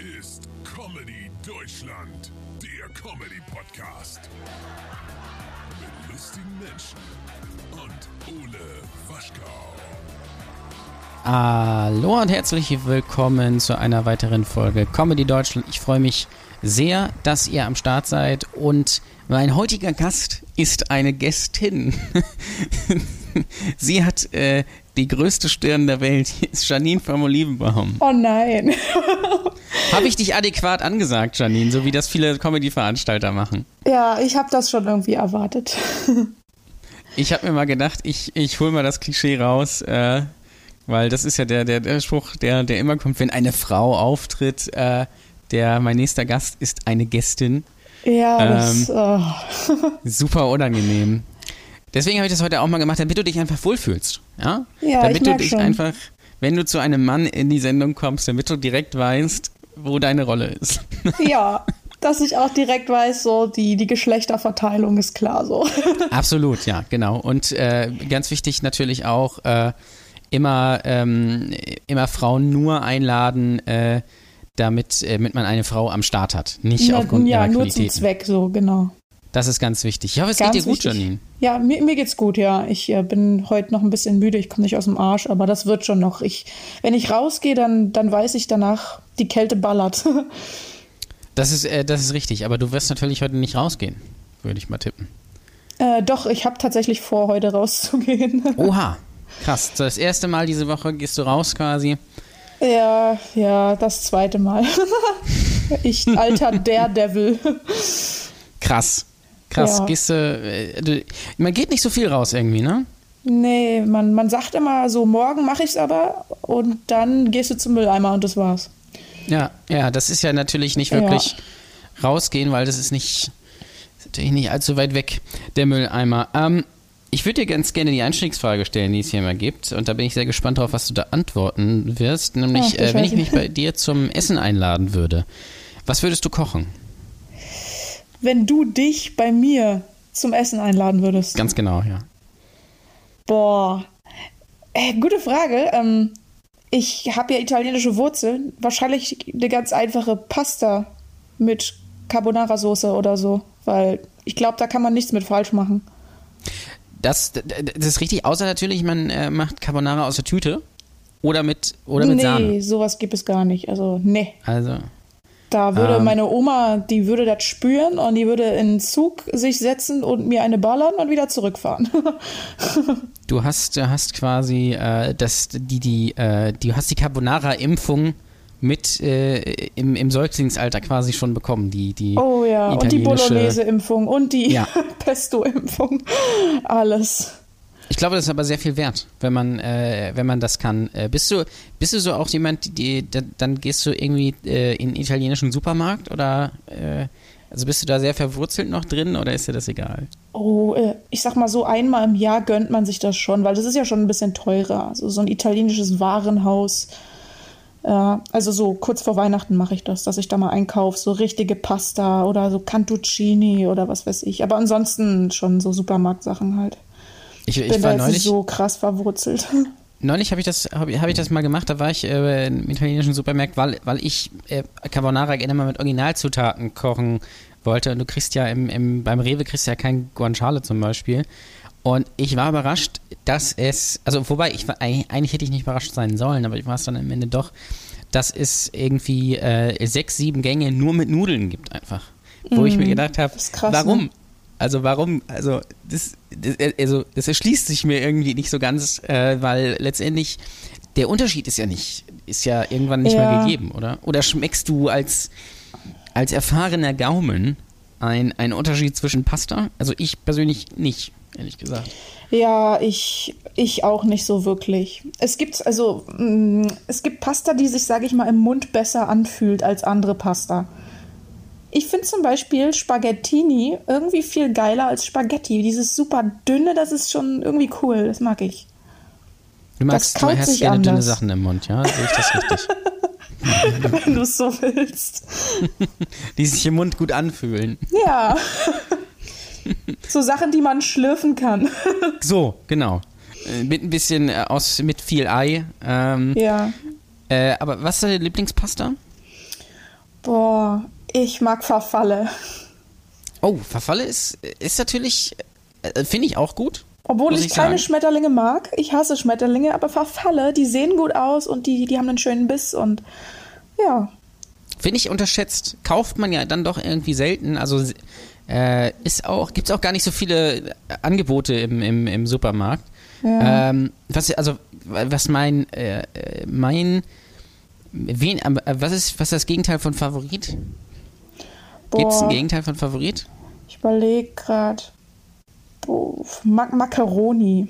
ist Comedy Deutschland, der Comedy Podcast. Mit lustigen Menschen und Ole Waschkau. Hallo und herzlich willkommen zu einer weiteren Folge Comedy Deutschland. Ich freue mich sehr, dass ihr am Start seid und mein heutiger Gast ist eine Gästin. Sie hat äh, die größte Stirn der Welt. Ist Janine vom Olivenbaum. Oh nein. Habe ich dich adäquat angesagt, Janine, so wie das viele Comedy-Veranstalter machen? Ja, ich habe das schon irgendwie erwartet. Ich habe mir mal gedacht, ich, ich hole mal das Klischee raus, äh, weil das ist ja der, der, der Spruch, der, der immer kommt, wenn eine Frau auftritt, äh, der mein nächster Gast ist eine Gästin. Ja, Ähm, das. Oh. Super unangenehm. Deswegen habe ich das heute auch mal gemacht, damit du dich einfach wohlfühlst. Ja, Ja, damit ich du dich schon. einfach, wenn du zu einem Mann in die Sendung kommst, damit du direkt weißt, wo deine Rolle ist. Ja, dass ich auch direkt weiß, so die, die Geschlechterverteilung ist klar so. Absolut, ja, genau. Und äh, ganz wichtig natürlich auch äh, immer, ähm, immer Frauen nur einladen, äh, damit, äh, damit man eine Frau am Start hat. Nicht aufgrund ja, ihrer nur zum. Zweck, so, genau. Das ist ganz wichtig. Ich hoffe, es Ganz geht dir gut, wichtig. Janine. Ja, mir, mir geht's gut, ja. Ich äh, bin heute noch ein bisschen müde, ich komme nicht aus dem Arsch, aber das wird schon noch. Ich, wenn ich rausgehe, dann, dann weiß ich danach, die Kälte ballert. Das ist, äh, das ist richtig, aber du wirst natürlich heute nicht rausgehen, würde ich mal tippen. äh, doch, ich habe tatsächlich vor, heute rauszugehen. Oha, krass. Das erste Mal diese Woche gehst du raus quasi. ja, ja, das zweite Mal. ich, alter Daredevil. Krass. Krass. Ja. Gehst du, äh, du, man geht nicht so viel raus irgendwie, ne? Nee, man, man sagt immer so, morgen mache ich's aber und dann gehst du zum Mülleimer und das war's. Ja, ja, das ist ja natürlich nicht wirklich rausgehen, weil das ist nicht, ist natürlich nicht allzu weit weg, der Mülleimer. Ähm, ich würde dir ganz gerne die Einstiegsfrage stellen, die es hier immer gibt. Und da bin ich sehr gespannt drauf, was du da antworten wirst. Nämlich, Ach, äh, wenn ich mich bei dir zum Essen einladen würde, was würdest du kochen? Wenn du dich bei mir zum Essen einladen würdest. Ganz genau, ja. Boah. Äh, gute Frage. Ähm, ich habe ja italienische Wurzeln. Wahrscheinlich eine ganz einfache Pasta mit Carbonara-Soße oder so. Weil ich glaube, da kann man nichts mit falsch machen. Das, das ist richtig, außer natürlich, man äh, macht Carbonara aus der Tüte oder mit, oder mit nee, Sahne. sowas gibt es gar nicht. Also, nee. Also, Da würde Ähm. meine Oma, die würde das spüren und die würde in den Zug sich setzen und mir eine ballern und wieder zurückfahren. du hast, du hast quasi äh, das, die, die, äh, du hast die Carbonara-Impfung mit äh, im, im Säuglingsalter quasi schon bekommen. Die, die oh ja, und die Bolognese-Impfung und die Ja. Pesto-Impfung. Alles. Ich glaube, das ist aber sehr viel wert, wenn man, äh, wenn man das kann. Äh, bist du, bist du so auch jemand, die, die dann gehst du irgendwie äh, in einen italienischen Supermarkt oder äh, also bist du da sehr verwurzelt noch drin oder ist dir das egal? Oh, äh, ich sag mal so, einmal im Jahr gönnt man sich das schon, weil das ist ja schon ein bisschen teurer. Also so ein italienisches Warenhaus. Ja, also so kurz vor Weihnachten mache ich das, dass ich da mal einkaufe, so richtige Pasta oder so Cantuccini oder was weiß ich. Aber ansonsten schon so Supermarktsachen halt. Ich, ich bin war da neulich, nicht so krass verwurzelt. neulich habe ich das, habe hab ich das mal gemacht. Da war ich äh, im italienischen Supermarkt, weil, weil ich äh, Carbonara gerne mal mit Originalzutaten kochen wollte. Und du kriegst ja im, im, beim Rewe kriegst ja kein Guanciale zum Beispiel. Und ich war überrascht, dass es, also wobei, ich war, eigentlich hätte ich nicht überrascht sein sollen, aber ich war es dann am Ende doch, dass es irgendwie äh, sechs, sieben Gänge nur mit Nudeln gibt einfach. Wo ich mir gedacht habe, warum? ne? Also warum, also das, also das erschließt sich mir irgendwie nicht so ganz, äh, weil letztendlich der Unterschied ist ja nicht, ist ja irgendwann nicht mehr Ja. gegeben, oder? Oder schmeckst du als, als erfahrener Gaumen ein, einen Unterschied zwischen Pasta? Also ich persönlich nicht, ehrlich gesagt. Ja, ich, ich auch nicht so wirklich. Es gibt also mh, es gibt Pasta, die sich, sage ich mal, im Mund besser anfühlt als andere Pasta. Ich finde zum Beispiel Spaghettini irgendwie viel geiler als Spaghetti. Dieses super dünne, das ist schon irgendwie cool. Das mag ich. Du magst, du kaut hast gerne dünne anders. Sachen im Mund, ja? Sehe ich das richtig? Wenn du es so willst. Die sich im Mund gut anfühlen. Ja. so Sachen, die man schlürfen kann. So, genau. Äh, Mit ein bisschen äh, aus, mit viel Ei. Ähm, ja. äh, aber was ist deine Lieblingspasta? Boah, ich mag Verfalle. Oh, Verfalle ist, ist natürlich, äh, finde ich auch gut. Obwohl ich, ich keine Schmetterlinge mag. Ich hasse Schmetterlinge, aber Verfalle, die sehen gut aus und die, die haben einen schönen Biss und ja. Finde ich unterschätzt. Kauft man ja dann doch irgendwie selten. Also äh, ist auch, gibt es auch gar nicht so viele Angebote im, im, im Supermarkt. Ja. Ähm, was, also, was mein, äh, mein, wen, äh, was ist, was ist das Gegenteil von Favorit? Gibt es ein Gegenteil von Favorit? Ich überlege gerade. Mac Macaroni.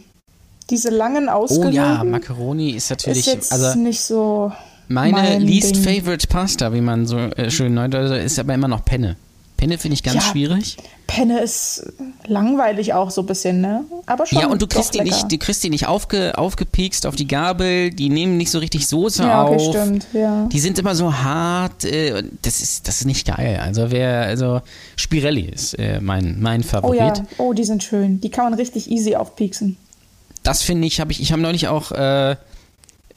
Diese langen ausgewogen. Oh ja, Macaroni ist natürlich. Ist jetzt also, nicht so. Meine mein least Ding. favorite Pasta, wie man so äh, schön neudeutsch ist aber immer noch Penne. Penne finde ich ganz Ja. schwierig. Penne ist langweilig auch so ein bisschen, ne? Aber schon. Ja, und du kriegst die nicht, du kriegst die nicht aufge, aufgepiekst auf die Gabel, die nehmen nicht so richtig Soße Ja, okay, auf. stimmt, ja. Die sind immer so hart, äh, das ist, das ist nicht geil. Also wer, also Spirelli ist äh, mein, mein Oh Favorit. ja, oh, die sind schön. Die kann man richtig easy aufpieksen. Das finde ich, habe ich, ich habe neulich auch äh,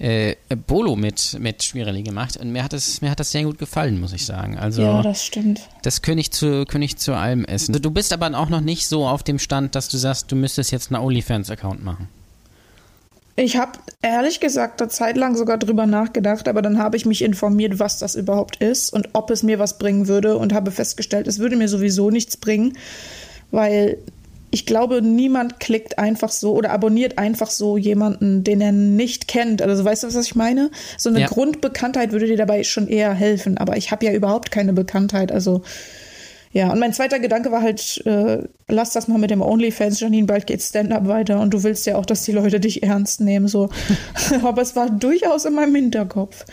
äh, Bolo mit, mit Spirelli gemacht und mir hat das, mir hat das sehr gut gefallen, muss ich sagen. Also Ja, das stimmt. das ich zu, ich zu allem essen. Also, du bist aber auch noch nicht so auf dem Stand, dass du sagst, du müsstest jetzt einen OnlyFans-Account machen. Ich habe ehrlich gesagt eine Zeit lang sogar drüber nachgedacht, aber dann habe ich mich informiert, was das überhaupt ist und ob es mir was bringen würde und habe festgestellt, es würde mir sowieso nichts bringen, weil ich glaube, niemand klickt einfach so oder abonniert einfach so jemanden, den er nicht kennt. Also weißt du, was ich meine? So eine Ja. Grundbekanntheit würde dir dabei schon eher helfen, aber ich habe ja überhaupt keine Bekanntheit, also ja, und mein zweiter Gedanke war halt, äh, lass das mal mit dem OnlyFans, Janine, bald geht Stand-up weiter und du willst ja auch, dass die Leute dich ernst nehmen, so. Aber es war durchaus in meinem Hinterkopf.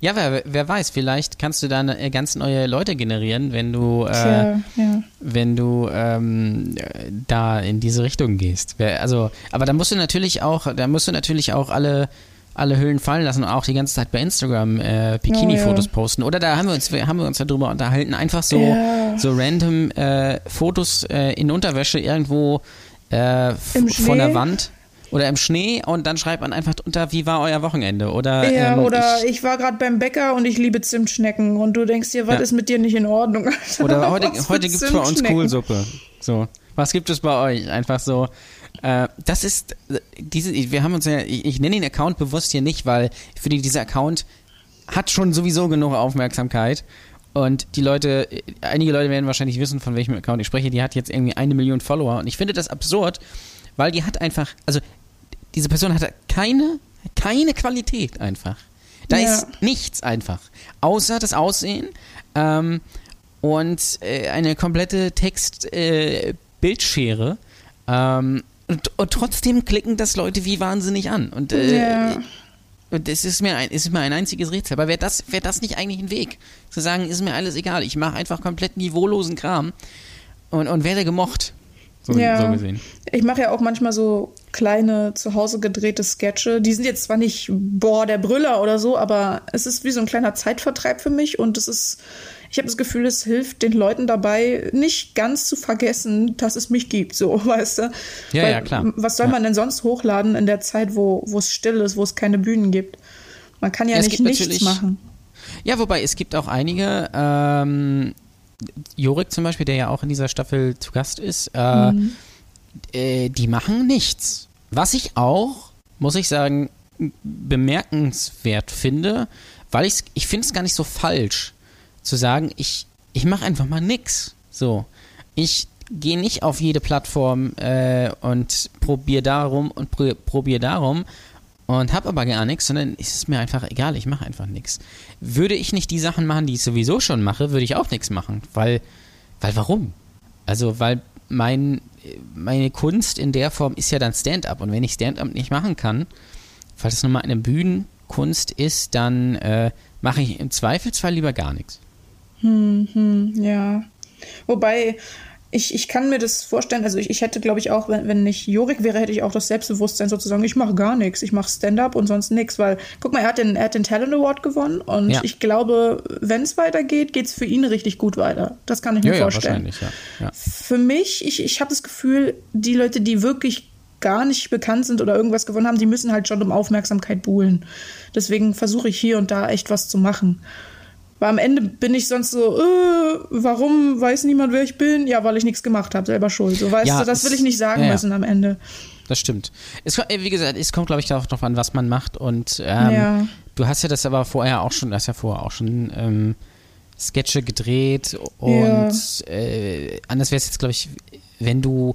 Ja, wer, wer weiß, vielleicht kannst du dann äh, ganz neue Leute generieren, wenn du, äh, Tja, ja. wenn du ähm, äh, da in diese Richtung gehst. Also, aber da musst du natürlich auch, da musst du natürlich auch alle alle Hüllen fallen lassen und auch die ganze Zeit bei Instagram äh, Bikini-Fotos Oh, ja. posten. Oder da haben wir uns, haben wir uns darüber unterhalten, einfach so, Ja. so random äh, Fotos äh, in Unterwäsche irgendwo äh, von der? Wand oder im Schnee und dann schreibt man einfach drunter, wie war euer Wochenende? Oder, Ja, ähm, oder ich, ich, war gerade beim Bäcker und ich liebe Zimtschnecken und du denkst dir, was Ja. ist mit dir nicht in Ordnung? Alter? Oder heute, Was heute gibt es bei uns? Kohlsuppe. So. Was gibt es bei euch? Einfach so. Äh, das ist, diese, wir haben uns ja, ich, ich nenne den Account bewusst hier nicht, weil ich finde, dieser Account hat schon sowieso genug Aufmerksamkeit. Und die Leute, einige Leute werden wahrscheinlich wissen, von welchem Account ich spreche, die hat jetzt irgendwie eine Million Follower. Und ich finde das absurd, weil die hat einfach, also diese Person hat keine, keine Qualität einfach. Da Ja. ist nichts einfach. Außer das Aussehen ähm, und äh, eine komplette Text-Bildschere. Äh, ähm, und, und trotzdem klicken das Leute wie wahnsinnig an. Und, äh, Ja. und es ist mir, ein, ist mir ein einziges Rätsel. Aber wäre das, wär das nicht eigentlich ein Weg? Zu sagen, ist mir alles egal. Ich mache einfach komplett niveaulosen Kram und, und werde gemocht. So, Ja. so gesehen. Ich mache ja auch manchmal so kleine zu Hause gedrehte Sketche. Die sind jetzt zwar nicht, boah, der Brüller oder so, aber es ist wie so ein kleiner Zeitvertreib für mich und es ist, ich habe das Gefühl, es hilft den Leuten dabei, nicht ganz zu vergessen, dass es mich gibt, so, weißt du? Ja, ja, klar. Was soll Ja. man denn sonst hochladen in der Zeit, wo wo es still ist, wo es keine Bühnen gibt? Man kann ja Es nicht nichts machen. Ja, wobei es gibt auch einige, ähm, Jorik zum Beispiel, der ja auch in dieser Staffel zu Gast ist, äh, äh, die machen nichts. Was ich auch, muss ich sagen, bemerkenswert finde, weil ich's, ich finde es gar nicht so falsch zu sagen, ich, ich mache einfach mal nix. So. Ich gehe nicht auf jede Plattform äh, und probiere darum und pr probiere darum und habe aber gar nichts, sondern es ist mir einfach egal, ich mache einfach nichts. Würde ich nicht die Sachen machen, die ich sowieso schon mache, würde ich auch nichts machen, weil, weil warum? Also, weil mein, meine Kunst in der Form ist ja dann Stand-up und wenn ich Stand-up nicht machen kann, weil das nun mal eine Bühnenkunst ist, dann äh, mache ich im Zweifelsfall lieber gar nichts. Hm, ja. Wobei, ich, ich kann mir das vorstellen, also ich, ich hätte, glaube ich, auch, wenn, wenn nicht Jorik wäre, hätte ich auch das Selbstbewusstsein sozusagen, ich mache gar nichts, ich mache Stand-up und sonst nichts, weil, guck mal, er hat den, er hat den Talent Award gewonnen und Ja. ich glaube, wenn es weitergeht, geht es für ihn richtig gut weiter. Das kann ich mir vorstellen. wahrscheinlich, ja. ja. Für mich, ich, ich habe das Gefühl, die Leute, die wirklich gar nicht bekannt sind oder irgendwas gewonnen haben, die müssen halt schon um Aufmerksamkeit buhlen. Deswegen versuche ich hier und da echt was zu machen. Weil am Ende bin ich sonst so, äh, warum weiß niemand, wer ich bin? Ja, weil ich nichts gemacht habe, selber schuld. So weißt Ja, du, das will ich nicht sagen ja, ja. müssen am Ende. Das stimmt. Es, äh, wie gesagt, es kommt, glaube ich, darauf an, was man macht. Und ähm, du hast ja das aber vorher auch schon, du hast ja vorher auch schon ähm, Sketche gedreht und äh, anders wäre es jetzt, glaube ich, wenn du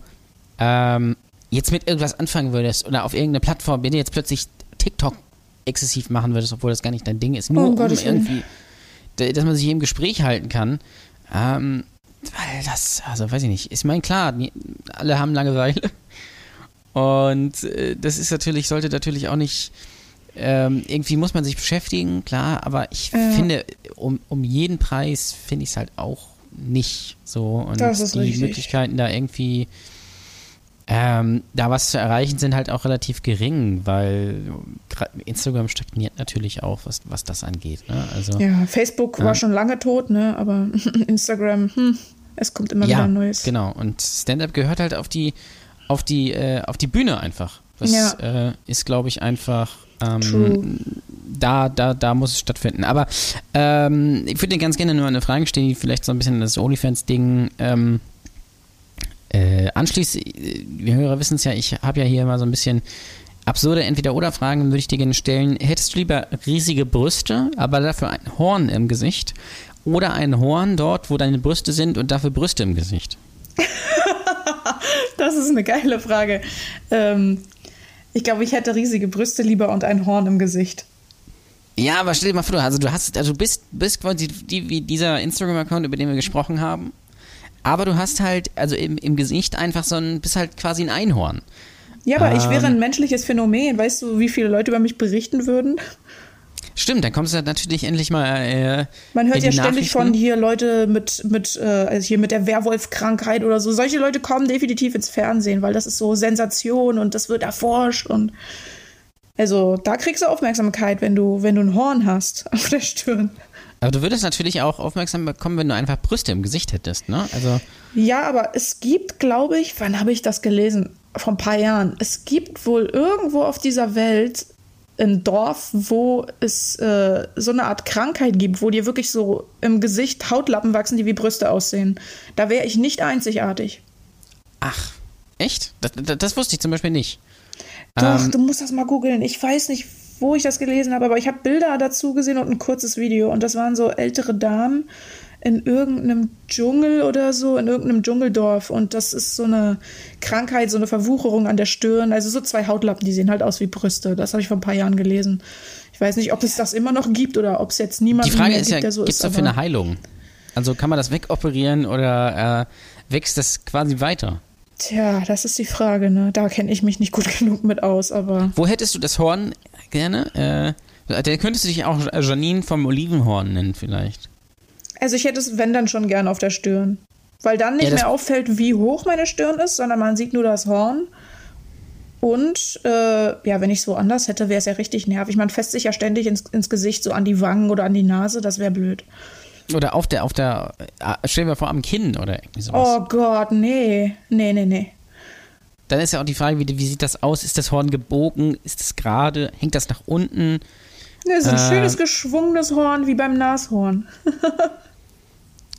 ähm, jetzt mit irgendwas anfangen würdest oder auf irgendeine Plattform, wenn du jetzt plötzlich TikTok exzessiv machen würdest, obwohl das gar nicht dein Ding ist, nur Oh, um Willen. irgendwie, da- dass man sich im Gespräch halten kann. Ähm, weil das, also weiß ich nicht, ich meine, klar, alle haben Langeweile. Und äh, das ist natürlich, sollte natürlich auch nicht, ähm, irgendwie muss man sich beschäftigen, klar, aber ich Ja. finde, um, um jeden Preis finde ich es halt auch nicht so. Und ist die richtig. Möglichkeiten da irgendwie ähm, da was zu erreichen sind halt auch relativ gering, weil gra- Instagram stagniert natürlich auch, was, was das angeht. Ne? Also, Ja, Facebook Ja. war schon lange tot, ne? Aber Instagram, hm, es kommt immer wieder Neues. Genau. Und Stand-up gehört halt auf die, auf die, äh, auf die Bühne einfach. Das Ja. äh, ist, glaube ich, einfach. Ähm, da, da, da muss es stattfinden. Aber ähm, ich würde dir ganz gerne nur eine Frage stellen, die vielleicht so ein bisschen das OnlyFans-Ding ähm, äh, anschließt. Wir Hörer wissen es ja, ich habe ja hier mal so ein bisschen absurde Entweder-Oder-Fragen, würde ich dir gerne stellen. Hättest du lieber riesige Brüste, aber dafür ein Horn im Gesicht? Oder ein Horn dort, wo deine Brüste sind und dafür Brüste im Gesicht? Das ist eine geile Frage. Ähm, ich glaube, ich hätte riesige Brüste lieber und ein Horn im Gesicht. Ja, aber stell dir mal vor, also du hast, also du bist, bist quasi die, wie dieser Instagram-Account, über den wir gesprochen haben. Aber du hast halt, also im, im Gesicht einfach so ein, bist halt quasi ein Einhorn. Ja, aber ich Ähm. wäre ein menschliches Phänomen. Weißt du, wie viele Leute über mich berichten würden? Stimmt, dann kommst du natürlich endlich mal. Äh, Man hört ja ständig von hier Leute mit, mit, äh, also hier mit der Werwolf-Krankheit oder so. Solche Leute kommen definitiv ins Fernsehen, weil das ist so Sensation und das wird erforscht und also da kriegst du Aufmerksamkeit, wenn du, wenn du ein Horn hast auf der Stirn. Aber du würdest natürlich auch aufmerksam bekommen, wenn du einfach Brüste im Gesicht hättest, ne? Also, Ja, aber es gibt, glaube ich, wann habe ich das gelesen? Vor ein paar Jahren. Es gibt wohl irgendwo auf dieser Welt ein Dorf, wo es äh, so eine Art Krankheit gibt, wo dir wirklich so im Gesicht Hautlappen wachsen, die wie Brüste aussehen. Da wäre ich nicht einzigartig. ach, echt? Das, das, das wusste ich zum Beispiel nicht. Doch, Ähm, du musst das mal googeln. Ich weiß nicht, wo ich das gelesen habe, aber ich habe Bilder dazu gesehen und ein kurzes Video. Und das waren so ältere Damen in irgendeinem Dschungel oder so, in irgendeinem Dschungeldorf. Und das ist so eine Krankheit, so eine Verwucherung an der Stirn. Also so zwei Hautlappen, die sehen halt aus wie Brüste. Das habe ich vor ein paar Jahren gelesen. Ich weiß nicht, ob es das immer noch gibt oder ob es jetzt niemanden Die Frage mehr ist gibt, ja, der so gibt ist. es dafür eine Heilung? Also kann man das wegoperieren oder äh, wächst das quasi weiter? Tja, das ist die Frage, ne? Da kenne ich mich nicht gut genug mit aus, aber. Wo hättest du das Horn gerne? Äh, der könntest du dich auch Janine vom Olivenhorn nennen vielleicht. Also ich hätte es, wenn dann schon gern auf der Stirn. Weil dann nicht Ja, mehr auffällt, wie hoch meine Stirn ist, sondern man sieht nur das Horn. Und äh, ja, wenn ich es woanders hätte, wäre es ja richtig nervig. Man fässt sich ja ständig ins, ins Gesicht, so an die Wangen oder an die Nase, das wäre blöd. Oder auf der, auf der, äh, stell dir vor, am Kinn oder irgendwie sowas. Oh Gott, nee. Nee, nee, nee. Dann ist ja auch die Frage, wie, wie sieht das aus? Ist das Horn gebogen? Ist es gerade? Hängt das nach unten? Das ist ein Äh. schönes geschwungenes Horn wie beim Nashorn.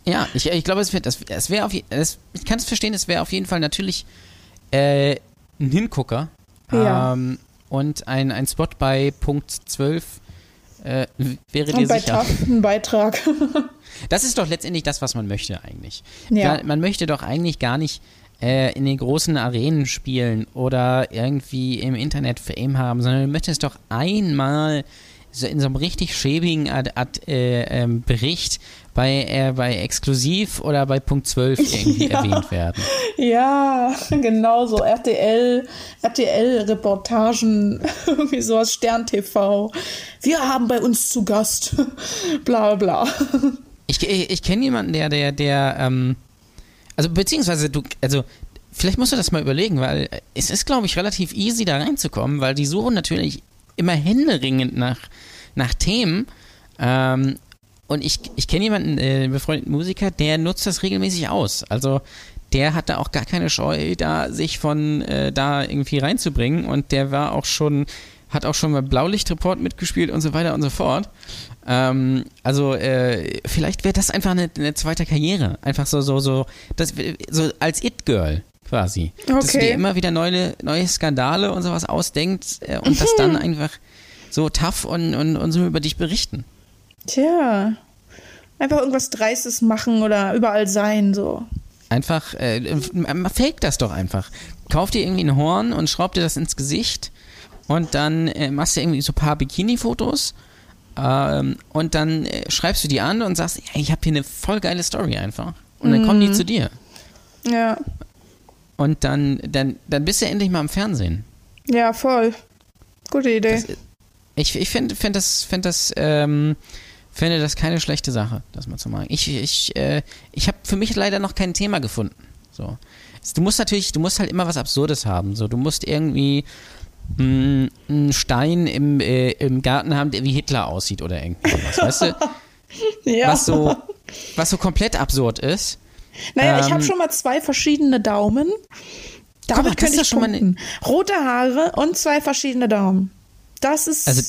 Ja, ich, ich glaube, es wird, das, es wäre auf, es, ich kann es verstehen, es wäre auf jeden Fall natürlich äh, ein Hingucker. Ja. Ähm, und ein, ein Spot bei Punkt 12 äh, wäre dir sicher. Ein Beitrag. Das ist doch letztendlich das, was man möchte eigentlich. Ja. Ja, man möchte doch eigentlich gar nicht äh, in den großen Arenen spielen oder irgendwie im Internet Fame haben, sondern du möchtest doch einmal so in so einem richtig schäbigen Ad, Ad, äh, ähm, Bericht bei, äh, bei Exklusiv oder bei Punkt 12 irgendwie Ja. erwähnt werden. Ja, genau so. RTL, RTL-Reportagen, irgendwie sowas, Stern TV. Wir haben bei uns zu Gast. bla bla. Ich, ich, ich kenne jemanden, der, der, der, ähm, also beziehungsweise du, also vielleicht musst du das mal überlegen, weil es ist, glaube ich, relativ easy da reinzukommen, weil die suchen natürlich immer händeringend nach, nach Themen. Ähm, und ich, ich kenne jemanden, äh, einen befreundeten Musiker, der nutzt das regelmäßig aus. Also der hat da auch gar keine Scheu, da sich von äh, da irgendwie reinzubringen und der war auch schon hat auch schon mal Blaulichtreport mitgespielt und so weiter und so fort. Ähm, also äh, vielleicht wäre das einfach eine, eine, zweite Karriere. Einfach so, so, so, das, so als It-Girl quasi. Okay. Dass du dir immer wieder neue, neue Skandale und sowas ausdenkt äh, und das dann einfach so tough und, und, und so über dich berichten. Tja. Einfach irgendwas Dreistes machen oder überall sein, so. Einfach, äh, fake das doch einfach. Kauf dir irgendwie ein Horn und schraub dir das ins Gesicht und dann äh, machst du irgendwie so ein paar Bikini-Fotos ähm, und dann äh, schreibst du die an und sagst, ich habe hier eine voll geile Story einfach. Und dann mhm. kommen die mhm. zu dir. Ja. Und dann, dann, dann bist du endlich mal im Fernsehen. Ja, voll. Gute Idee. Das, ich ich finde find das, find das, ähm, finde das keine schlechte Sache, das mal zu machen. Ich, ich, äh, ich habe für mich leider noch kein Thema gefunden. So. Du musst natürlich, du musst halt immer was Absurdes haben. So, du musst irgendwie einen Stein im, äh, im Garten haben, der wie Hitler aussieht oder irgendwas, weißt du? ja. Was so, was so komplett absurd ist. Naja, ähm, ich habe schon mal zwei verschiedene Daumen. Damit mal, könnte ich schon punkten. mal Rote Haare und zwei verschiedene Daumen. Das ist also,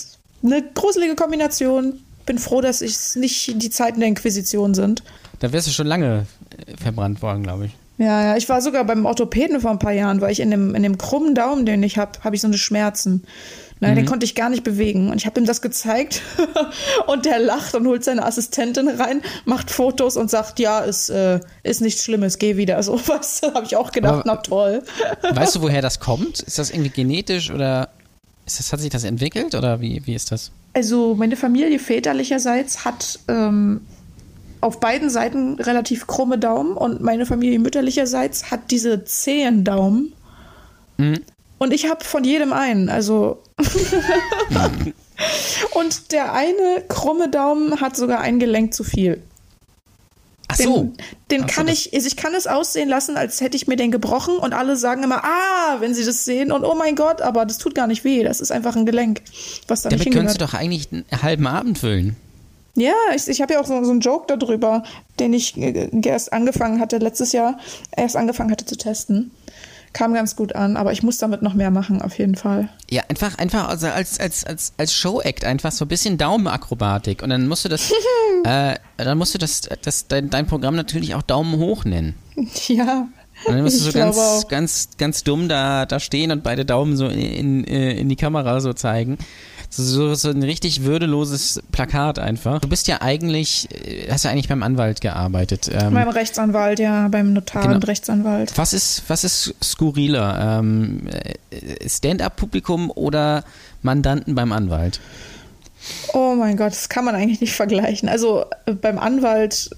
eine gruselige Kombination. Bin froh, dass es nicht die Zeiten der Inquisition sind. Da wärst du schon lange äh, verbrannt worden, glaube ich. Ja, ja, ich war sogar beim Orthopäden vor ein paar Jahren, weil ich in dem, in dem krummen Daumen, den ich habe, habe ich so eine Schmerzen. Na, mhm. Den konnte ich gar nicht bewegen. Und ich habe ihm das gezeigt und der lacht und holt seine Assistentin rein, macht Fotos und sagt, ja, ist, äh, ist nichts Schlimmes, geh wieder. So was habe ich auch gedacht, Aber, na toll. weißt du, woher das kommt? Ist das irgendwie genetisch oder ist das, hat sich das entwickelt oder wie, wie ist das? Also meine Familie väterlicherseits hat ähm, auf beiden Seiten relativ krumme Daumen und meine Familie mütterlicherseits hat diese zähen Daumen. Mhm. Und ich habe von jedem einen, also. und der eine krumme Daumen hat sogar ein Gelenk zu viel. Ach so. Den, den Ach kann so, ich, also ich kann es aussehen lassen, als hätte ich mir den gebrochen und alle sagen immer, ah, wenn sie das sehen und oh mein Gott, aber das tut gar nicht weh, das ist einfach ein Gelenk, was da Damit nicht könntest du doch eigentlich einen halben Abend füllen. Ja, ich, ich habe ja auch so, so einen Joke darüber, den ich äh, erst angefangen hatte, letztes Jahr erst angefangen hatte zu testen. Kam ganz gut an, aber ich muss damit noch mehr machen, auf jeden Fall. Ja, einfach, einfach also als, als, als, als Show-Act einfach so ein bisschen Daumenakrobatik. Und dann musst du das, äh, dann musst du das, das dein, dein Programm natürlich auch Daumen hoch nennen. Ja. Und dann musst du so ganz, ganz, ganz dumm da, da stehen und beide Daumen so in, in, äh, in die Kamera so zeigen. So, so ein richtig würdeloses Plakat einfach. Du bist ja eigentlich, äh, hast ja eigentlich beim Anwalt gearbeitet. Ähm, beim Rechtsanwalt, ja, beim Notar genau. und Rechtsanwalt. Was ist, was ist skurriler? Ähm, äh, Stand-up-Publikum oder Mandanten beim Anwalt? Oh mein Gott, das kann man eigentlich nicht vergleichen. Also äh, beim Anwalt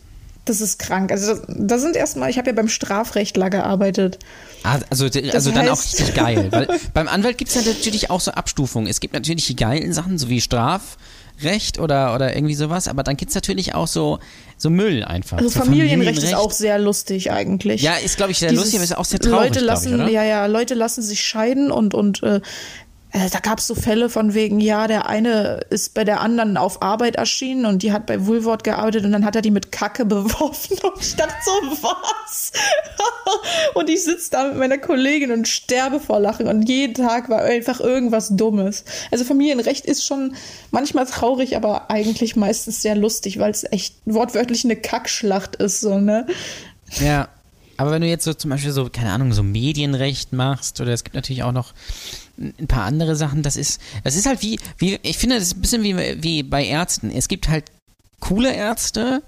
das ist krank. Also da sind erstmal, ich habe ja beim Strafrechtler gearbeitet. Ah, also also dann auch richtig geil. Weil beim Anwalt gibt es ja natürlich auch so Abstufungen. Es gibt natürlich die geilen Sachen, so wie Strafrecht oder, oder irgendwie sowas, aber dann gibt es natürlich auch so, so Müll einfach. Also so Familienrecht, Familienrecht, ist auch sehr lustig eigentlich. Ja, ist glaube ich sehr Dieses lustig, aber ist auch sehr traurig. Leute lassen, ich, ja, ja, Leute lassen sich scheiden und, und äh, äh, da gab es so Fälle von wegen, ja, der eine ist bei der anderen auf Arbeit erschienen und die hat bei Woolworth gearbeitet und dann hat er die mit Kacke beworfen und ich dachte so, was? und ich sitze da mit meiner Kollegin und sterbe vor Lachen und jeden Tag war einfach irgendwas Dummes. Also Familienrecht ist schon manchmal traurig, aber eigentlich meistens sehr lustig, weil es echt wortwörtlich eine Kackschlacht ist, so, ne? Ja. Aber wenn du jetzt so zum Beispiel so, keine Ahnung, so Medienrecht machst oder es gibt natürlich auch noch ein paar andere Sachen, das ist, das ist halt wie, wie ich finde, das ist ein bisschen wie, wie bei Ärzten. Es gibt halt coole Ärzte,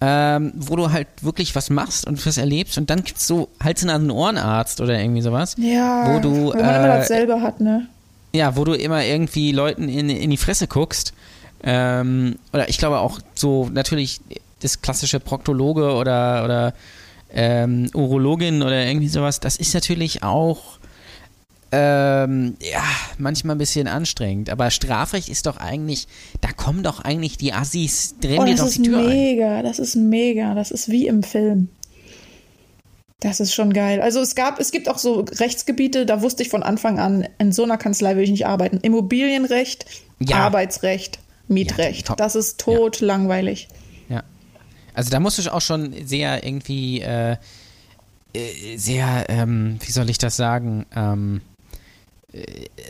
ähm, wo du halt wirklich was machst und was erlebst und dann gibt es so Hals- und Ohrenarzt oder irgendwie sowas. Ja, wo du, wenn man äh, immer dasselbe hat, ne? Ja, wo du immer irgendwie Leuten in, in die Fresse guckst. Ähm, oder ich glaube auch so natürlich das klassische Proktologe oder, oder ähm, Urologin oder irgendwie sowas, das ist natürlich auch ähm, ja, manchmal ein bisschen anstrengend. Aber Strafrecht ist doch eigentlich, da kommen doch eigentlich die Assis, drehen oh, dir doch die Tür mega, ein. Das ist mega, das ist mega, das ist wie im Film. Das ist schon geil. Also es gab, es gibt auch so Rechtsgebiete, da wusste ich von Anfang an, in so einer Kanzlei will ich nicht arbeiten. Immobilienrecht, ja. Arbeitsrecht, Mietrecht. Ja, das ist tot ja. langweilig. Ja. Also da musst du auch schon sehr irgendwie, äh, äh, sehr, ähm, wie soll ich das sagen, ähm, äh,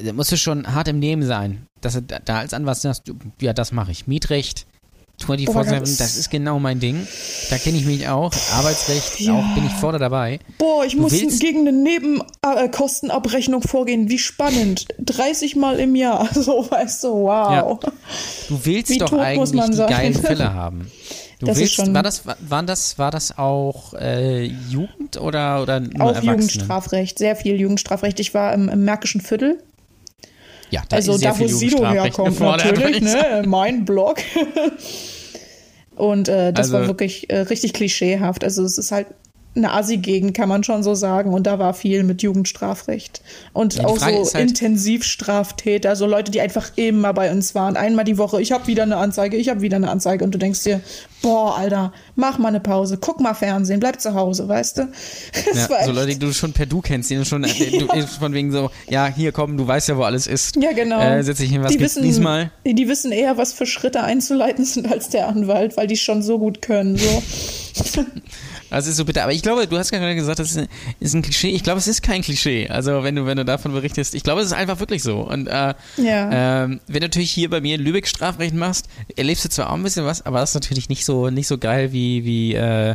da musst du schon hart im Nehmen sein. Dass du da als Anwalt sagst, du, ja, das mache ich. Mietrecht, 24-7, Boah, das- das ist genau mein Ding. Da kenne ich mich auch. Arbeitsrecht, Ja. auch bin ich vorne dabei. Boah, ich Du muss willst- gegen eine Nebenkostenabrechnung vorgehen. Wie spannend. 30 Mal im Jahr. So, weißt du, wow. Du willst Wie doch eigentlich die sein? geilen Fälle haben. Du Das willst, war das, war das, war das auch äh, Jugend oder, oder nur Auch? Jugendstrafrecht, sehr viel Jugendstrafrecht. Ich war im, im Märkischen Viertel. Ja, da Also ist sehr da, wo Sido herkommt, natürlich, ne? Mein Blog. Und äh, das Also- war wirklich äh, richtig klischeehaft. Also es ist halt eine Assi-Gegend, kann man schon so sagen. Und da war viel mit Jugendstrafrecht. Und Ja, auch so halt- Intensivstraftäter, so Leute, die einfach immer bei uns waren. Einmal die Woche, ich habe wieder eine Anzeige, ich habe wieder eine Anzeige. Und du denkst dir, boah, Alter, mach mal eine Pause, guck mal Fernsehen, bleib zu Hause, weißt du? Ja, so echt- Leute, die du schon per Du kennst, die du schon äh, du, von wegen so, ja, hier komm, du weißt ja, wo alles ist. Ja, genau. Äh, setz dich hin, was die wissen, diesmal? Die, die wissen eher, was für Schritte einzuleiten sind als der Anwalt, weil die schon so gut können. So. Das ist so bitter. Aber ich glaube, du hast gerade gesagt, das ist ein, Klischee. Ich glaube, es ist kein Klischee. Also wenn du, wenn du davon berichtest, ich glaube, es ist einfach wirklich so. Und äh, Ja. ähm, wenn du natürlich hier bei mir in Lübeck Strafrecht machst, erlebst du zwar auch ein bisschen was, aber das ist natürlich nicht so, nicht so geil wie, wie, äh,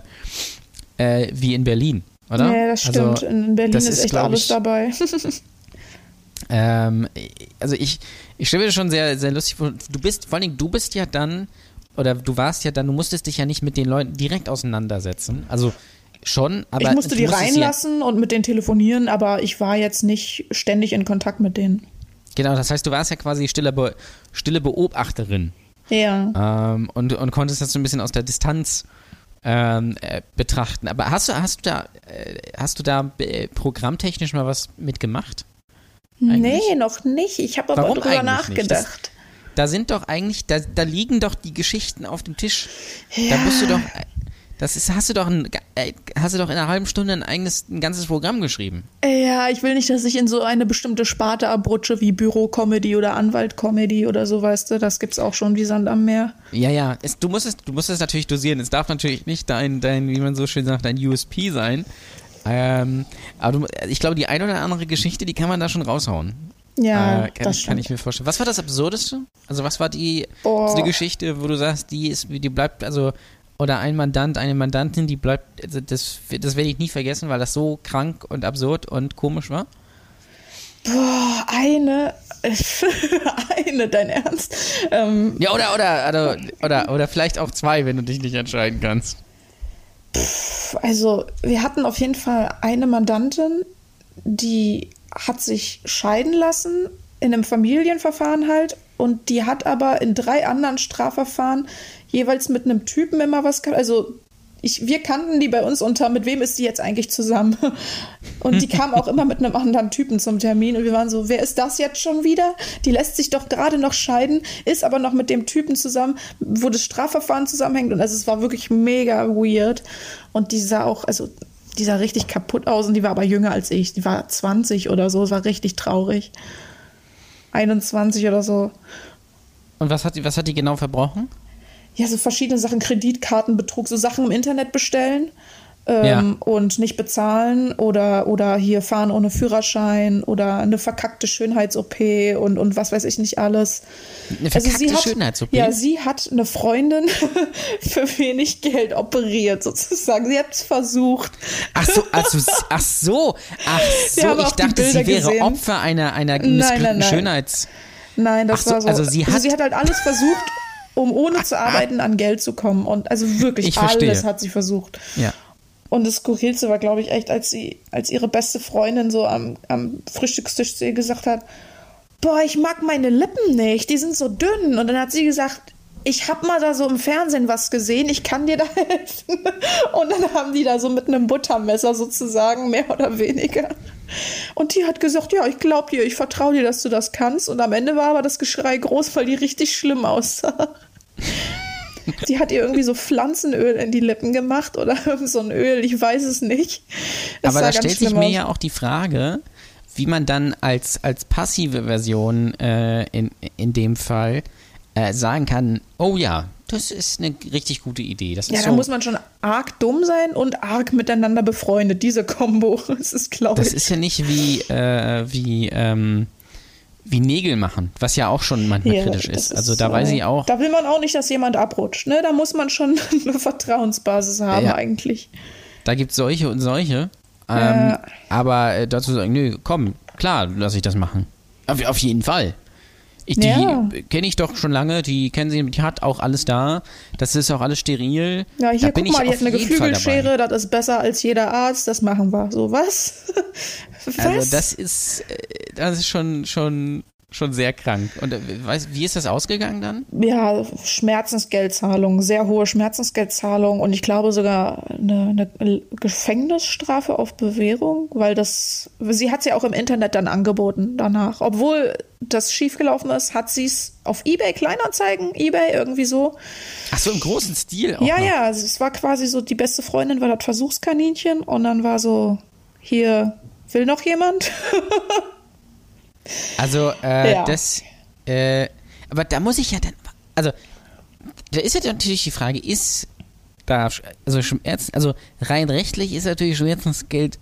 äh, wie in Berlin, oder? Ja, das stimmt. Also, In Berlin ist ist, echt alles ich- dabei. Ähm, also ich, ich stelle mir das schon sehr, sehr lustig vor. Du bist, vor allen Dingen, du bist ja dann, oder du warst ja dann, du musstest dich ja nicht mit den Leuten direkt auseinandersetzen. Also schon, aber. ich musste die reinlassen und mit denen telefonieren, aber ich war jetzt nicht ständig in Kontakt mit denen. Ja, genau, das heißt, du warst ja quasi stille, Be stille Beobachterin Ja. ähm, und, und konntest das so ein bisschen aus der Distanz ähm, äh, betrachten. Aber hast du, hast du da, äh, hast du da äh, programmtechnisch mal was mitgemacht? eigentlich? Nee, noch nicht. Ich habe aber Warum drüber nachgedacht. Da sind doch eigentlich, da, da liegen doch die Geschichten auf dem Tisch. Da musst du doch, das ist, hast du doch ein, äh, hast du doch in einer halben Stunde ein eigenes, ein ganzes Programm geschrieben. Ja, ich will nicht, dass ich in so eine bestimmte Sparte abrutsche wie Büro-Comedy oder Anwalt-Comedy oder so, weißt du. Das gibt's auch schon wie Sand am Meer. Ja, ja, es, du musst es, du musst es natürlich dosieren. Es darf natürlich nicht dein, dein, wie man so schön sagt, dein USP sein. Ähm, aber du, ich glaube, die eine oder andere Geschichte, die kann man da schon raushauen. Ja, äh, kann, das kann ich mir vorstellen. Was war das Absurdeste? Also was war die so eine Geschichte, wo du sagst, die ist, die bleibt, also oder ein Mandant, eine Mandantin, die bleibt, also das, das werde ich nie vergessen, weil das so krank und absurd und komisch war. Boah, eine, eine, dein Ernst? Ähm, Ja, oder, oder, oder, oder, oder vielleicht auch zwei, wenn du dich nicht entscheiden kannst. also, wir hatten auf jeden Fall eine Mandantin, die hat sich scheiden lassen in einem Familienverfahren halt und die hat aber in drei anderen Strafverfahren jeweils mit einem Typen immer was gehabt. Also ich, wir kannten die bei uns unter, mit wem ist die jetzt eigentlich zusammen? Und die kam auch immer mit einem anderen Typen zum Termin und wir waren so, wer ist das jetzt schon wieder? Die lässt sich doch gerade noch scheiden, ist aber noch mit dem Typen zusammen, wo das Strafverfahren zusammenhängt und also es war wirklich mega weird und die sah auch, also die sah richtig kaputt aus und die war aber jünger als ich, die war 20 oder so, es war richtig traurig. 21 oder so. Und was hat die, was hat die genau verbrochen? ja, so verschiedene Sachen, Kreditkartenbetrug, so Sachen im Internet bestellen ähm, Ja. und nicht bezahlen oder, oder hier fahren ohne Führerschein oder eine verkackte Schönheits-OP und, und was weiß ich nicht alles. Eine Also verkackte hat, Schönheits-OP? Ja, sie hat eine Freundin für wenig Geld operiert, sozusagen. Sie hat es versucht. Ach so, also, ach so, ach so, haben ich dachte, sie wäre gesehen. Opfer einer, einer nein, missglückten nein. Schönheits... Nein, das so, war so. also sie hat- sie hat halt alles versucht, um ohne zu arbeiten an Geld zu kommen. Und also wirklich alles hat sie versucht. Ja. Und das Skurrilste war, glaube ich, echt, als sie, als ihre beste Freundin so am, am Frühstückstisch zu ihr gesagt hat, boah, ich mag meine Lippen nicht, die sind so dünn. Und dann hat sie gesagt, ich hab mal da so im Fernsehen was gesehen, ich kann dir da helfen. Und dann haben die da so mit einem Buttermesser sozusagen, mehr oder weniger. Und die hat gesagt, ja, ich glaub dir, ich vertraue dir, dass du das kannst. Und am Ende war aber das Geschrei groß, weil die richtig schlimm aussah. Die hat ihr irgendwie so Pflanzenöl in die Lippen gemacht oder so ein Öl, ich weiß es nicht. Es Aber da stellt sich mir aus. ja auch die Frage, wie man dann als, als passive Version äh, in, in dem Fall äh, sagen kann, oh ja, das ist eine richtig gute Idee. Das ist Ja, so, da muss man schon arg dumm sein und arg miteinander befreundet. Diese Kombo, das ist, glaube das ich. ist ja nicht wie, äh, wie, ähm, wie Nägel machen, was ja auch schon manchmal Ja, kritisch ist. Also da so- weiß ich auch, Da will man auch nicht, dass jemand abrutscht. Ne? Da muss man schon eine Vertrauensbasis haben Ja. eigentlich. da gibt es solche und solche. Ähm, Ja. Aber äh, dazu sagen, nö, komm, klar, lass ich das machen. Auf, auf jeden Fall. Ich, die Ja. kenne ich doch schon lange, die kennen sie, die hat auch alles da. Das ist auch alles steril. Ja, da hier, bin guck mal, ich die hat eine. Geflügelschere, das ist besser als jeder Arzt, das machen wir. So, was? was? Also das ist, äh, das ist schon, schon, schon sehr krank. Und äh, weiß, wie ist das ausgegangen dann? ja, Schmerzensgeldzahlung, sehr hohe Schmerzensgeldzahlung und ich glaube sogar eine, eine Gefängnisstrafe auf Bewährung, weil das, sie hat es ja auch im Internet dann angeboten danach. Obwohl das schiefgelaufen ist, hat sie es auf Ebay Kleinanzeigen, Ebay irgendwie so. Ach so, im großen Stil auch Ja, noch. ja, es war quasi so, die beste Freundin war das Versuchskaninchen und dann war so, hier, will noch jemand? Also, äh, Ja. das, äh, aber da muss ich ja dann, also, da ist ja natürlich die Frage, ist da, also Schmerz, also rein rechtlich ist natürlich Schmerzensgeld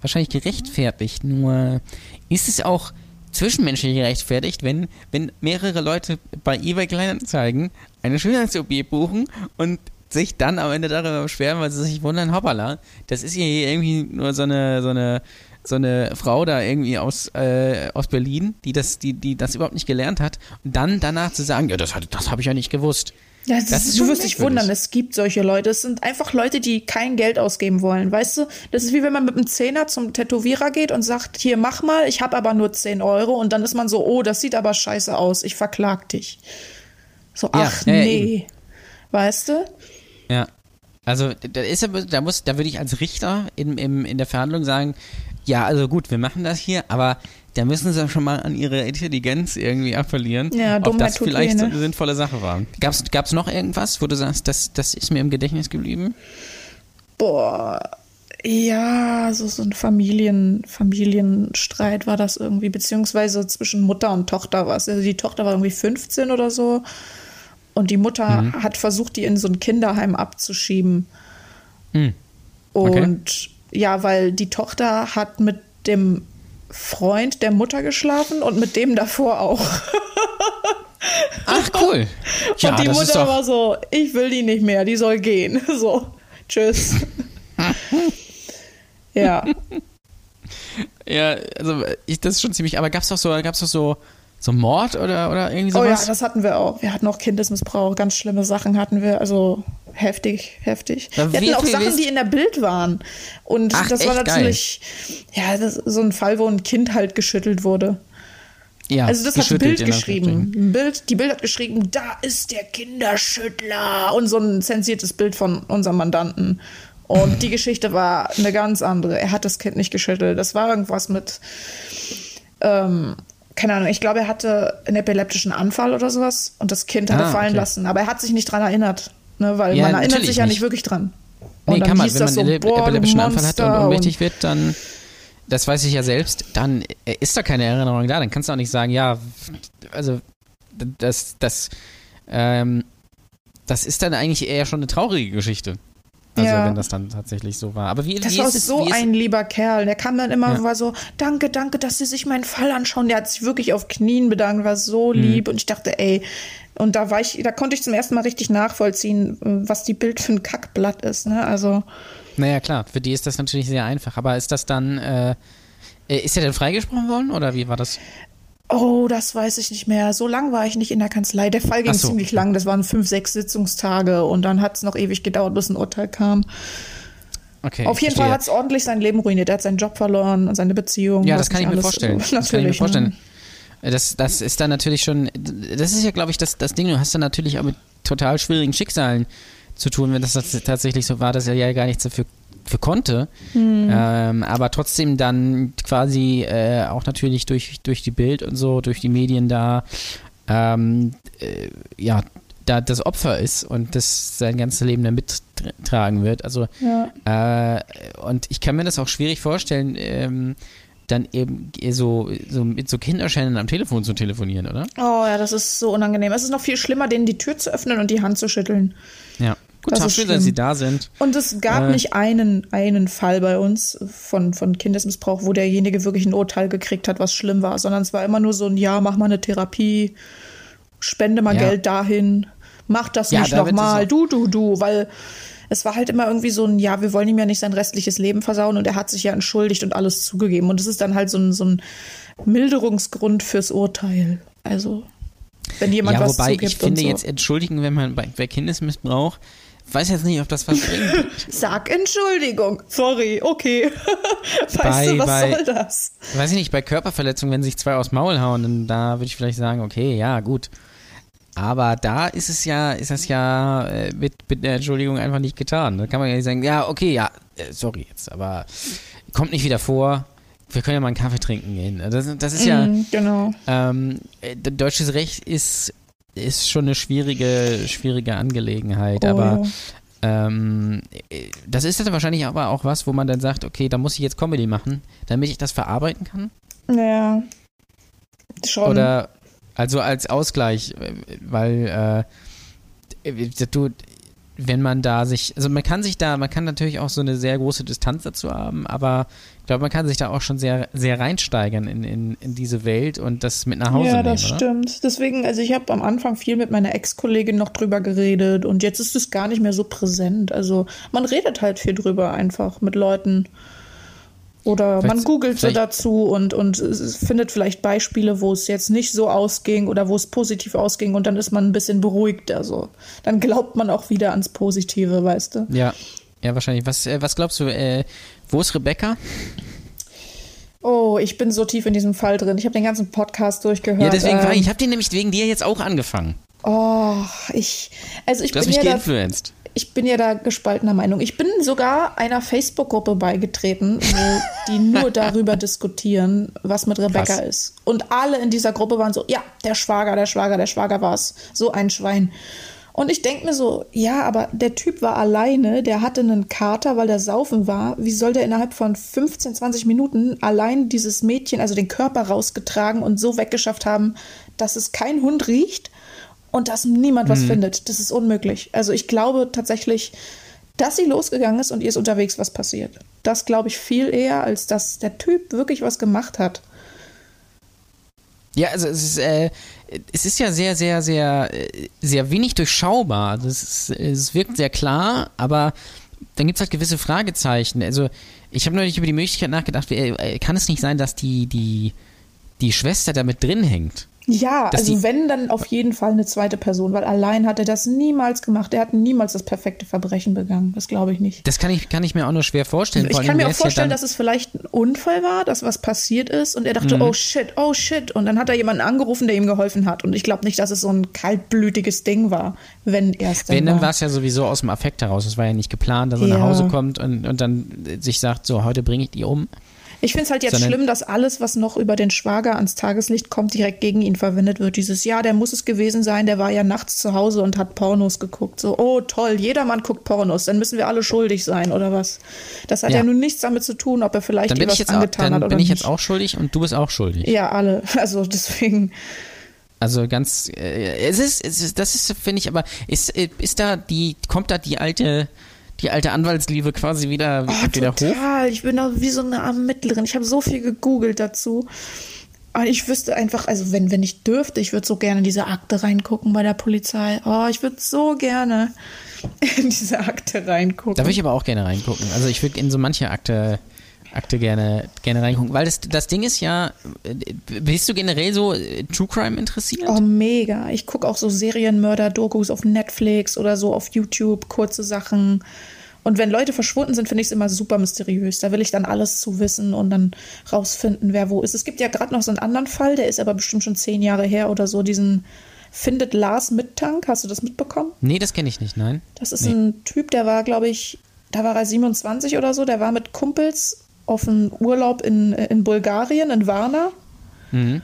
wahrscheinlich gerechtfertigt, nur ist es auch zwischenmenschlich gerechtfertigt, wenn, wenn mehrere Leute bei eBay Kleinanzeigen eine Schönheits-OP buchen und sich dann am Ende darüber beschweren, weil sie sich wundern, hoppala, das ist ja hier irgendwie nur so eine, so eine, so eine Frau da irgendwie aus, äh, aus Berlin, die das, die, die das überhaupt nicht gelernt hat und dann danach zu sagen, ja, das, hat- das habe ich ja nicht gewusst. Ja, das Das ist du wirst dich wundern, es gibt solche Leute. Es sind einfach Leute, die kein Geld ausgeben wollen. Weißt du, das ist wie wenn man mit einem Zehner zum Tätowierer geht und sagt, hier, mach mal, ich habe aber nur 10 Euro. Und dann ist man so, oh, das sieht aber scheiße aus, ich verklag dich. So, ach ja, ja, nee. Weißt du? Ja. Also da ist da muss, da würde ich als Richter in, im, in der Verhandlung sagen, ja, also gut, wir machen das hier, aber da müssen sie schon mal an ihre Intelligenz irgendwie appellieren, Ja, ob das vielleicht weh, so ne? eine sinnvolle Sache war. Gab's, gab's noch irgendwas, wo du sagst, das, das ist mir im Gedächtnis geblieben? Boah. Ja, so, so ein Familien, Familienstreit war das irgendwie, beziehungsweise zwischen Mutter und Tochter war es. Also die Tochter war irgendwie 15 oder so. Und die Mutter Mhm. hat versucht, die in so ein Kinderheim abzuschieben. Hm. Okay. Und ja, weil die Tochter hat mit dem Freund der Mutter geschlafen und mit dem davor auch. Ach, cool. Ja, und die Mutter war so, ich will die nicht mehr, die soll gehen. So, tschüss. ja. ja, also ich, das ist schon ziemlich, aber gab's doch so, gab's doch so, so Mord oder, oder irgendwie Oh ja, sowas? das hatten wir auch. Wir hatten auch Kindesmissbrauch, ganz schlimme Sachen hatten wir, also heftig, heftig. Ja, wir hatten auch Sachen, die in der Bild waren. Und Ach, das war geil. natürlich, ja, das so ein Fall, wo ein Kind halt geschüttelt wurde. ja, Also das hat Bild geschrieben. Bild, die Bild hat geschrieben, da ist der Kinderschüttler und so ein zensiertes Bild von unserem Mandanten. Und die Geschichte war eine ganz andere. Er hat das Kind nicht geschüttelt. Das war irgendwas mit, ähm, keine Ahnung, ich glaube, er hatte einen epileptischen Anfall oder sowas und das Kind hat er Ah, fallen okay. lassen. Aber er hat sich nicht dran erinnert, ne? weil Ja, man erinnert sich ja nicht nicht. wirklich dran. Nee, Und dann kann man, wenn man das so, einen epileptischen Anfall hat und ohnmächtig wird, dann, das weiß ich ja selbst, dann äh, ist da keine Erinnerung da. Dann kannst du auch nicht sagen, ja, also das, das, ähm, das ist dann eigentlich eher schon eine traurige Geschichte. Also Ja. wenn das dann tatsächlich so war. Aber wie, Das wie war ist es, so ist, ein lieber Kerl. Der kam dann immer, Ja. war so, danke, danke, dass Sie sich meinen Fall anschauen. Der hat sich wirklich auf Knien bedankt, war so Mhm. lieb. Und ich dachte, ey, und da war ich, da konnte ich zum ersten Mal richtig nachvollziehen, was die Bild für ein Kackblatt ist. Ne? Also, Naja, klar, für die ist das natürlich sehr einfach. Aber ist das dann, äh, äh, ist er denn freigesprochen worden oder wie war das? Oh, das weiß ich nicht mehr. So lang war ich nicht in der Kanzlei. Der Fall ging so. ziemlich lang. Das waren fünf, sechs Sitzungstage und dann hat es noch ewig gedauert, bis ein Urteil kam. Okay, Auf jeden verstehe. Fall hat es ordentlich sein Leben ruiniert. Er hat seinen Job verloren und seine Beziehung. Ja, das kann ich mir vorstellen. Das kann ich mir Natürlich, vorstellen. ne? Das, das ist dann natürlich schon, das ist ja, glaube ich, das, das Ding. Du hast dann natürlich auch mit total schwierigen Schicksalen zu tun, wenn das tats- tatsächlich so war, dass er ja gar nichts dafür für konnte. Ähm, aber trotzdem dann quasi äh, auch natürlich durch, durch die Bild und so, durch die Medien da, ähm, äh, ja, da das Opfer ist und das sein ganzes Leben da mittragen wird. Also Ja. äh, und ich kann mir das auch schwierig vorstellen, ähm, dann eben so, so mit so Kinderscheinen am Telefon zu telefonieren, oder? Oh ja, das ist so unangenehm. Es ist noch viel schlimmer, denen die Tür zu öffnen und die Hand zu schütteln. Ja. Gut, Das schön, dass sie da sind. Und es gab Äh. nicht einen, einen Fall bei uns von, von Kindesmissbrauch, wo derjenige wirklich ein Urteil gekriegt hat, was schlimm war, sondern es war immer nur so ein Ja, mach mal eine Therapie, spende mal Ja. Geld dahin, mach das Ja, nicht da nochmal, du, du, du, weil es war halt immer irgendwie so ein Ja, wir wollen ihm ja nicht sein restliches Leben versauen und er hat sich ja entschuldigt und alles zugegeben. Und es ist dann halt so ein, so ein Milderungsgrund fürs Urteil. Also, wenn jemand Ja, was wobei zugibt ich finde so. jetzt entschuldigen, wenn man bei, bei Kindesmissbrauch, weiß jetzt nicht, ob das was bringt. Sag Entschuldigung. Sorry, okay. weißt Bei- du, was bei- soll das? weiß ich nicht, bei Körperverletzungen, wenn sich zwei aufs Maul hauen, dann da würde ich vielleicht sagen, okay, ja, gut. Aber da ist es ja, ist das ja äh, mit, mit der Entschuldigung einfach nicht getan. Da kann man ja nicht sagen, ja, okay, ja, äh, sorry jetzt, aber kommt nicht wieder vor. Wir können ja mal einen Kaffee trinken gehen. Das, das ist ja, Mm, genau. ähm, äh, deutsches Recht ist, ist schon eine schwierige, schwierige Angelegenheit, aber Oh, ähm, äh, das ist dann wahrscheinlich aber auch was, wo man dann sagt, okay, da muss ich jetzt Comedy machen, damit ich das verarbeiten kann. ja. Schon. Oder also als Ausgleich, äh, weil äh, du, wenn man da sich, also man kann sich da, man kann natürlich auch so eine sehr große Distanz dazu haben, aber ich glaube, man kann sich da auch schon sehr, sehr reinsteigern in, in, in diese Welt und das mit nach Hause ja, nehmen. das oder? stimmt. Deswegen, also ich habe am Anfang viel mit meiner Ex-Kollegin noch drüber geredet und jetzt ist es gar nicht mehr so präsent. Also man redet halt viel drüber einfach mit Leuten. Oder Vielleicht- man googelt so dazu und, und findet vielleicht Beispiele, wo es jetzt nicht so ausging oder wo es positiv ausging und dann ist man ein bisschen beruhigt. Also dann glaubt man auch wieder ans Positive, weißt du? Ja, ja, wahrscheinlich. Was, äh, was glaubst du, äh, wo ist Rebecca? Oh, ich bin so tief in diesem Fall drin. Ich habe den ganzen Podcast durchgehört. Ja, deswegen ähm, frage ich, ich habe die nämlich wegen dir jetzt auch angefangen. Oh, ich, also ich Du hast bin mich ja da, geinfluenced. Ich bin ja da gespaltener Meinung. Ich bin sogar einer Facebook-Gruppe beigetreten, wo die nur darüber diskutieren, was mit Rebecca Krass. ist. Und alle in dieser Gruppe waren so, ja, der Schwager, der Schwager, der Schwager war's. So ein Schwein. Und ich denke mir so, ja, aber der Typ war alleine, der hatte einen Kater, weil der saufen war. Wie soll der innerhalb von 15, 20 Minuten allein dieses Mädchen, also den Körper rausgetragen und so weggeschafft haben, dass es kein Hund riecht und dass niemand was findet? Das ist unmöglich. Also ich glaube tatsächlich, dass sie losgegangen ist und ihr ist unterwegs was passiert. Das glaube ich viel eher, als dass der Typ wirklich was gemacht hat. Ja, also es ist, äh, es ist ja sehr, sehr, sehr, äh, sehr wenig durchschaubar. Das ist, es wirkt sehr klar, aber dann gibt es halt gewisse Fragezeichen. Also ich habe neulich über die Möglichkeit nachgedacht, äh, kann es nicht sein, dass die, die, die Schwester da mit drin hängt? Ja, also wenn, dann auf jeden Fall eine zweite Person, weil allein hat er das niemals gemacht. Er hat niemals das perfekte Verbrechen begangen. Das glaube ich nicht. Das kann ich, kann ich mir auch nur schwer vorstellen. Ich kann mir auch vorstellen, dass es vielleicht ein Unfall war, dass was passiert ist und er dachte, Mhm. oh shit, oh shit. Und dann hat er jemanden angerufen, der ihm geholfen hat. Und ich glaube nicht, dass es so ein kaltblütiges Ding war, wenn er es dann Wenn, dann war. es ja sowieso aus dem Affekt heraus. Es war ja nicht geplant, dass er nach Ja. Hause kommt und, und dann sich sagt, so, heute bringe ich die um. Ich finde es halt jetzt sondern- schlimm, dass alles, was noch über den Schwager ans Tageslicht kommt, direkt gegen ihn verwendet wird. Dieses, ja, der muss es gewesen sein, der war ja nachts zu Hause und hat Pornos geguckt. So, oh toll, jedermann guckt Pornos, dann müssen wir alle schuldig sein oder was. Das hat ja, Ja. nun nichts damit zu tun, ob er vielleicht Dann bin was jetzt, auch, angetan dann hat oder bin ich nicht. jetzt auch schuldig und du bist auch schuldig. Ja, alle. Also deswegen. Also ganz, äh, es ist, es ist das ist, finde ich, aber ist, äh, ist da die, kommt da die alte, die alte Anwaltsliebe quasi wieder, Oh, wieder hoch? total. Ich bin da wie so eine Ermittlerin. Ich habe so viel gegoogelt dazu. Aber ich wüsste einfach, also wenn, wenn ich dürfte, ich würde so gerne in diese Akte reingucken bei der Polizei. Oh, ich würde so gerne in diese Akte reingucken. Da würde ich aber auch gerne reingucken. Also ich würde in so manche Akte, Akte gerne, gerne reingucken. Weil das, das Ding ist ja, äh, bist du generell so äh, True Crime interessiert? Oh, mega. Ich gucke auch so Serienmörder-Dokus auf Netflix oder so auf YouTube, kurze Sachen. Und wenn Leute verschwunden sind, finde ich es immer super mysteriös. Da will ich dann alles zu wissen und dann rausfinden, wer wo ist. Es gibt ja gerade noch so einen anderen Fall, der ist aber bestimmt schon zehn Jahre her oder so, diesen Findet Lars Mittank. Hast du das mitbekommen? Nee, das kenne ich nicht, nein. Das ist Nee. ein Typ, der war, glaube ich, da war er 27 oder so, der war mit Kumpels auf einen Urlaub in, in Bulgarien, in Varna. Mhm.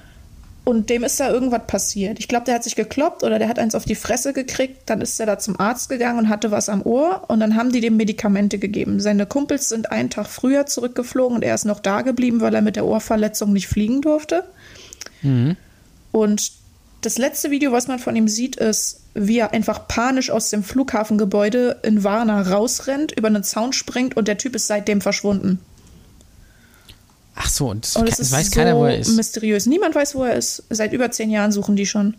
Und dem ist da irgendwas passiert. Ich glaube, der hat sich gekloppt oder der hat eins auf die Fresse gekriegt. Dann ist er da zum Arzt gegangen und hatte was am Ohr. Und dann haben die dem Medikamente gegeben. Seine Kumpels sind einen Tag früher zurückgeflogen und er ist noch da geblieben, weil er mit der Ohrverletzung nicht fliegen durfte. Und das letzte Video, was man von ihm sieht, ist, wie er einfach panisch aus dem Flughafengebäude in Varna rausrennt, über einen Zaun springt und der Typ ist seitdem verschwunden. Ach so, und das, Und es weiß so keiner, wo er ist. mysteriös. Niemand weiß, wo er ist. Seit über zehn Jahren suchen die schon.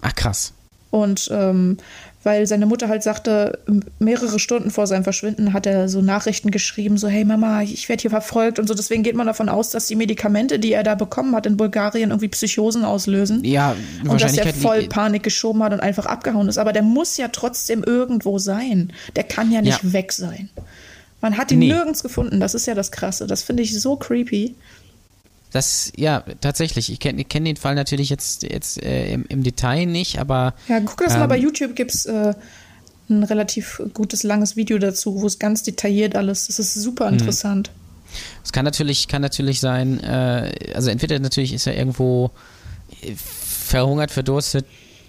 Ach krass. Und ähm, weil seine Mutter halt sagte, mehrere Stunden vor seinem Verschwinden hat er so Nachrichten geschrieben, so hey Mama, ich werde hier verfolgt und so. Deswegen geht man davon aus, dass die Medikamente, die er da bekommen hat in Bulgarien, irgendwie Psychosen auslösen. Ja, Und dass er voll Panik geschoben hat und einfach abgehauen ist. Aber der muss ja trotzdem irgendwo sein. Der kann ja nicht Ja. weg sein. Man hat ihn Nee. nirgends gefunden. Das ist ja das Krasse. Das finde ich so creepy. Das, ja, tatsächlich. Ich kenne kenn den Fall natürlich jetzt, jetzt äh, im, im Detail nicht, aber Ja, guck das mal Ähm. bei YouTube, gibt es äh, ein relativ gutes, langes Video dazu, wo es ganz detailliert alles. Das ist super Mhm. interessant. es kann natürlich, kann natürlich sein, äh, also entweder natürlich ist er irgendwo äh, verhungert, verdurstet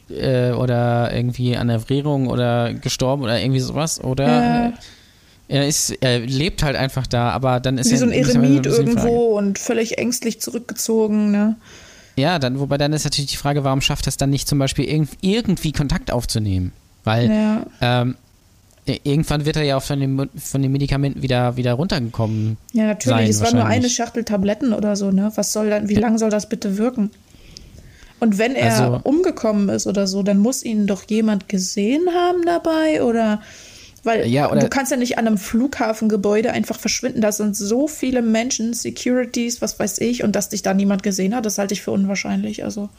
äh, oder irgendwie an Erfrierung oder gestorben oder irgendwie sowas oder Ja. Er ist, er lebt halt einfach da, aber dann ist Wie ja so ein Eremit irgendwo und völlig ängstlich zurückgezogen. Ne? Ja, dann, wobei dann ist natürlich die Frage, warum schafft es dann nicht zum Beispiel irgend, irgendwie Kontakt aufzunehmen? Weil Ja. ähm, irgendwann wird er ja auch von den, von den Medikamenten wieder, wieder runtergekommen. Ja, natürlich. sein es war nur eine. Schachtel Tabletten oder so, ne? Was soll dann, wie lange soll das bitte wirken? Und wenn er Also- umgekommen ist oder so, dann muss ihn doch jemand gesehen haben dabei oder weil Ja, du kannst ja nicht an einem Flughafengebäude einfach verschwinden. Da sind so viele Menschen, Securities, was weiß ich, und dass dich da niemand gesehen hat, das halte ich für unwahrscheinlich. Also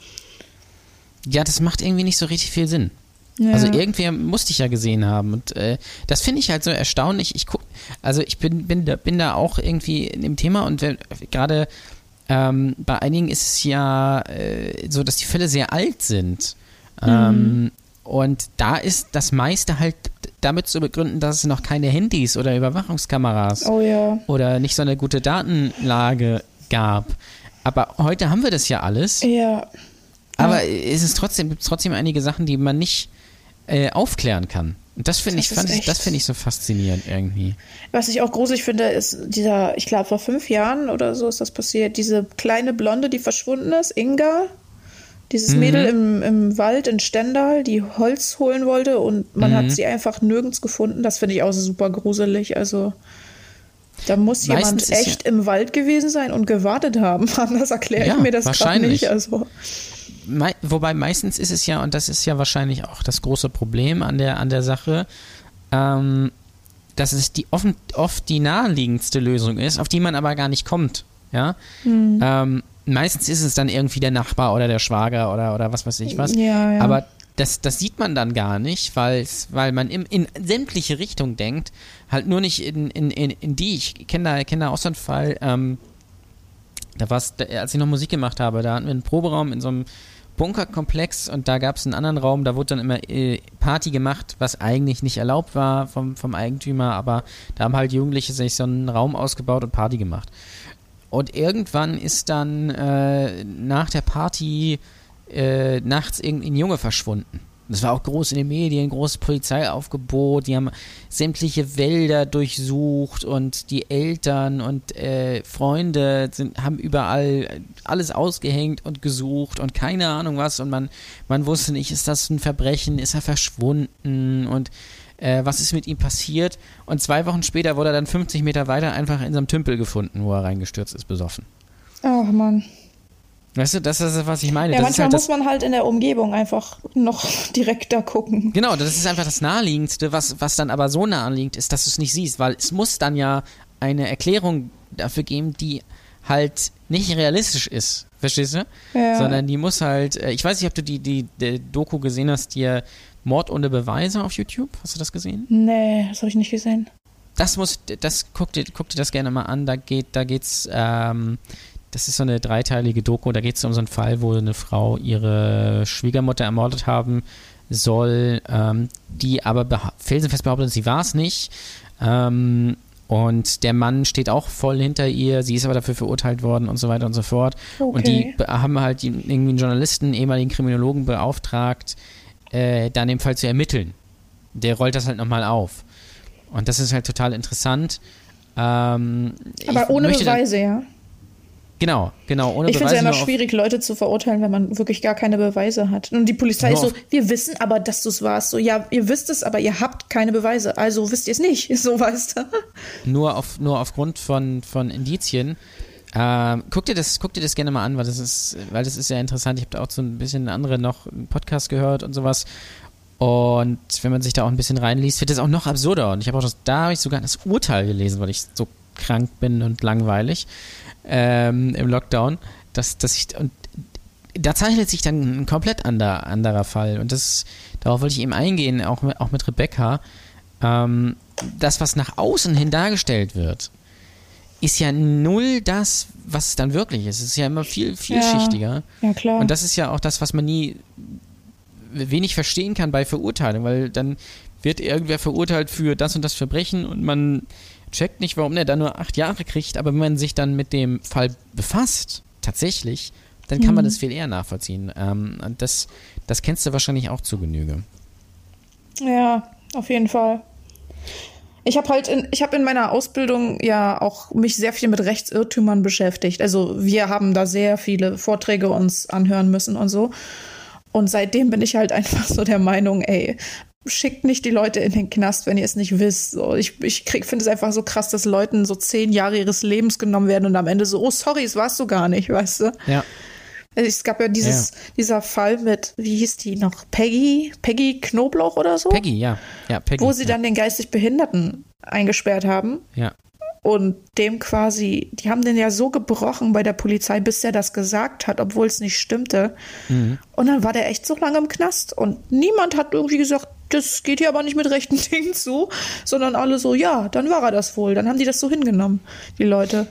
Ja, das macht irgendwie nicht so richtig viel Sinn. ja. Also irgendwer musste ich ja gesehen haben. Und äh, das finde ich halt so erstaunlich. Ich guck, also ich bin, bin, da, bin da auch irgendwie in dem Thema und gerade ähm, bei einigen ist es ja äh, so, dass die Fälle sehr alt sind. Ähm, und da ist das meiste halt damit zu begründen, dass es noch keine Handys oder Überwachungskameras oh ja. oder nicht so eine gute Datenlage gab. Aber heute haben wir das ja alles. Ja. Aber es ist trotzdem, gibt trotzdem einige Sachen, die man nicht äh, aufklären kann. Und das finde ich, fand ich, echt- das finde ich so faszinierend irgendwie. Was ich auch gruselig finde, ist dieser, ich glaube, vor fünf Jahren oder so ist das passiert, diese kleine Blonde, die verschwunden ist, Inga. Dieses Mhm. Mädel im, im Wald in Stendal, die Holz holen wollte und man Mhm. hat sie einfach nirgends gefunden. Das finde ich auch super gruselig. Also, da muss jemand Meistens ist echt im Wald gewesen sein und gewartet haben. Anders erkläre Ja, ich mir das gerade nicht. Also, Mei wobei meistens ist es ja, und das ist ja wahrscheinlich auch das große Problem an der, an der Sache, ähm, dass es die offen, oft die naheliegendste Lösung ist, auf die man aber gar nicht kommt. Ja? Mhm. Ähm, meistens ist es dann irgendwie der Nachbar oder der Schwager oder, oder was weiß ich was. Ja, ja. Aber das, das sieht man dann gar nicht, weil's, weil man im, in sämtliche Richtungen denkt, halt nur nicht in, in, in, in die. Ich kenne da, kenn da auch so einen Fall, ähm, da war's, da, als ich noch Musik gemacht habe, da hatten wir einen Proberaum in so einem Bunkerkomplex und da gab es einen anderen Raum, da wurde dann immer äh, Party gemacht, was eigentlich nicht erlaubt war vom, vom Eigentümer, aber da haben halt Jugendliche sich so einen Raum ausgebaut und Party gemacht. Und irgendwann ist dann äh, nach der Party äh, nachts irgendein Junge verschwunden. Das war auch groß in den Medien, großes Polizeiaufgebot. Die haben sämtliche Wälder durchsucht und die Eltern und äh, Freunde sind, haben überall alles ausgehängt und gesucht und keine Ahnung was. Und man, man wusste nicht, ist das ein Verbrechen, ist er verschwunden und äh, was ist mit ihm passiert. Und zwei Wochen später wurde er dann 50 Meter weiter einfach in so einem Tümpel gefunden, wo er reingestürzt ist, besoffen. ach Mann. Weißt du, das ist, was ich meine. Ja, das manchmal halt muss man halt in der Umgebung einfach noch direkter gucken. Genau, das ist einfach das Naheliegendste, was, was dann aber so naheliegend ist, dass du es nicht siehst, weil es muss dann ja eine Erklärung dafür geben, die halt nicht realistisch ist. Verstehst du? Ja. Sondern die muss halt, äh, ich weiß nicht, ob du die, die, die Doku gesehen hast, die Mord ohne Beweise auf YouTube. Hast du das gesehen? Nee, das habe ich nicht gesehen. Das muss, das guck dir, guck dir das gerne mal an. Da geht, da geht's, ähm, das ist so eine dreiteilige Doku. Da geht es um so einen Fall, wo eine Frau ihre Schwiegermutter ermordet haben soll, ähm, die aber beha felsenfest behauptet, sie war es nicht. Ähm, und der Mann steht auch voll hinter ihr, sie ist aber dafür verurteilt worden und so weiter und so fort. Und die Okay. be- haben halt irgendwie einen Journalisten, ehemaligen Kriminologen beauftragt, äh, da in dem Fall zu ermitteln. Der rollt das halt nochmal auf. Und das ist halt total interessant. Ähm, Aber ohne dann- Beweise, ja. Genau, genau. Ohne ich finde es ja immer schwierig, Leute zu verurteilen, wenn man wirklich gar keine Beweise hat. Und die Polizei ist so, wir wissen aber, dass du es warst. So, ja, ihr wisst es, aber ihr habt keine Beweise. Also wisst ihr es nicht. So weißt du. nur, auf, nur aufgrund von, von Indizien. Ähm, guck, dir das, guck dir das gerne mal an, weil das ist, weil das ist sehr interessant. Ich habe da auch so ein bisschen andere noch einen Podcast gehört und sowas. Und wenn man sich da auch ein bisschen reinliest, wird das auch noch absurder. Und ich habe auch das, da habe ich sogar das Urteil gelesen, weil ich so krank bin und langweilig ähm, im Lockdown, dass, dass ich und da zeichnet sich dann ein komplett ander, anderer Fall. Und das, darauf wollte ich eben eingehen, auch mit, auch mit Rebecca. Ähm, das, was nach außen hin dargestellt wird, ist ja null das, was es dann wirklich ist. Es ist ja immer viel, vielschichtiger. Ja, klar. Und das ist ja auch das, was man nie wenig verstehen kann bei Verurteilung, weil dann wird irgendwer verurteilt für das und das Verbrechen und man checkt nicht, warum der da nur acht Jahre kriegt, aber wenn man sich dann mit dem Fall befasst, tatsächlich, dann kann man das viel eher nachvollziehen. Ähm, und das, das kennst du wahrscheinlich auch zu Genüge. Ja, auf jeden Fall. Ich habe halt in, ich habe in meiner Ausbildung ja auch mich sehr viel mit Rechtsirrtümern beschäftigt. Also wir haben da sehr viele Vorträge uns anhören müssen und so. Und seitdem bin ich halt einfach so der Meinung, ey, schickt nicht die Leute in den Knast, wenn ihr es nicht wisst. So, ich ich finde es einfach so krass, dass Leuten so zehn Jahre ihres Lebens genommen werden und am Ende so, oh sorry, es warst du gar nicht, weißt du? Ja. Also Es gab ja dieses, dieser Fall mit, wie hieß die noch, Peggy, Peggy Knoblauch oder so? Peggy, ja. Ja, Peggy. wo sie ja. dann den geistig Behinderten eingesperrt haben Ja. und dem quasi, die haben den ja so gebrochen bei der Polizei, bis er das gesagt hat, obwohl es nicht stimmte. Mhm. Und dann war der echt so lange im Knast und niemand hat irgendwie gesagt, das geht hier aber nicht mit rechten Dingen zu, sondern alle so, ja, dann war er das wohl. Dann haben die das so hingenommen, die Leute.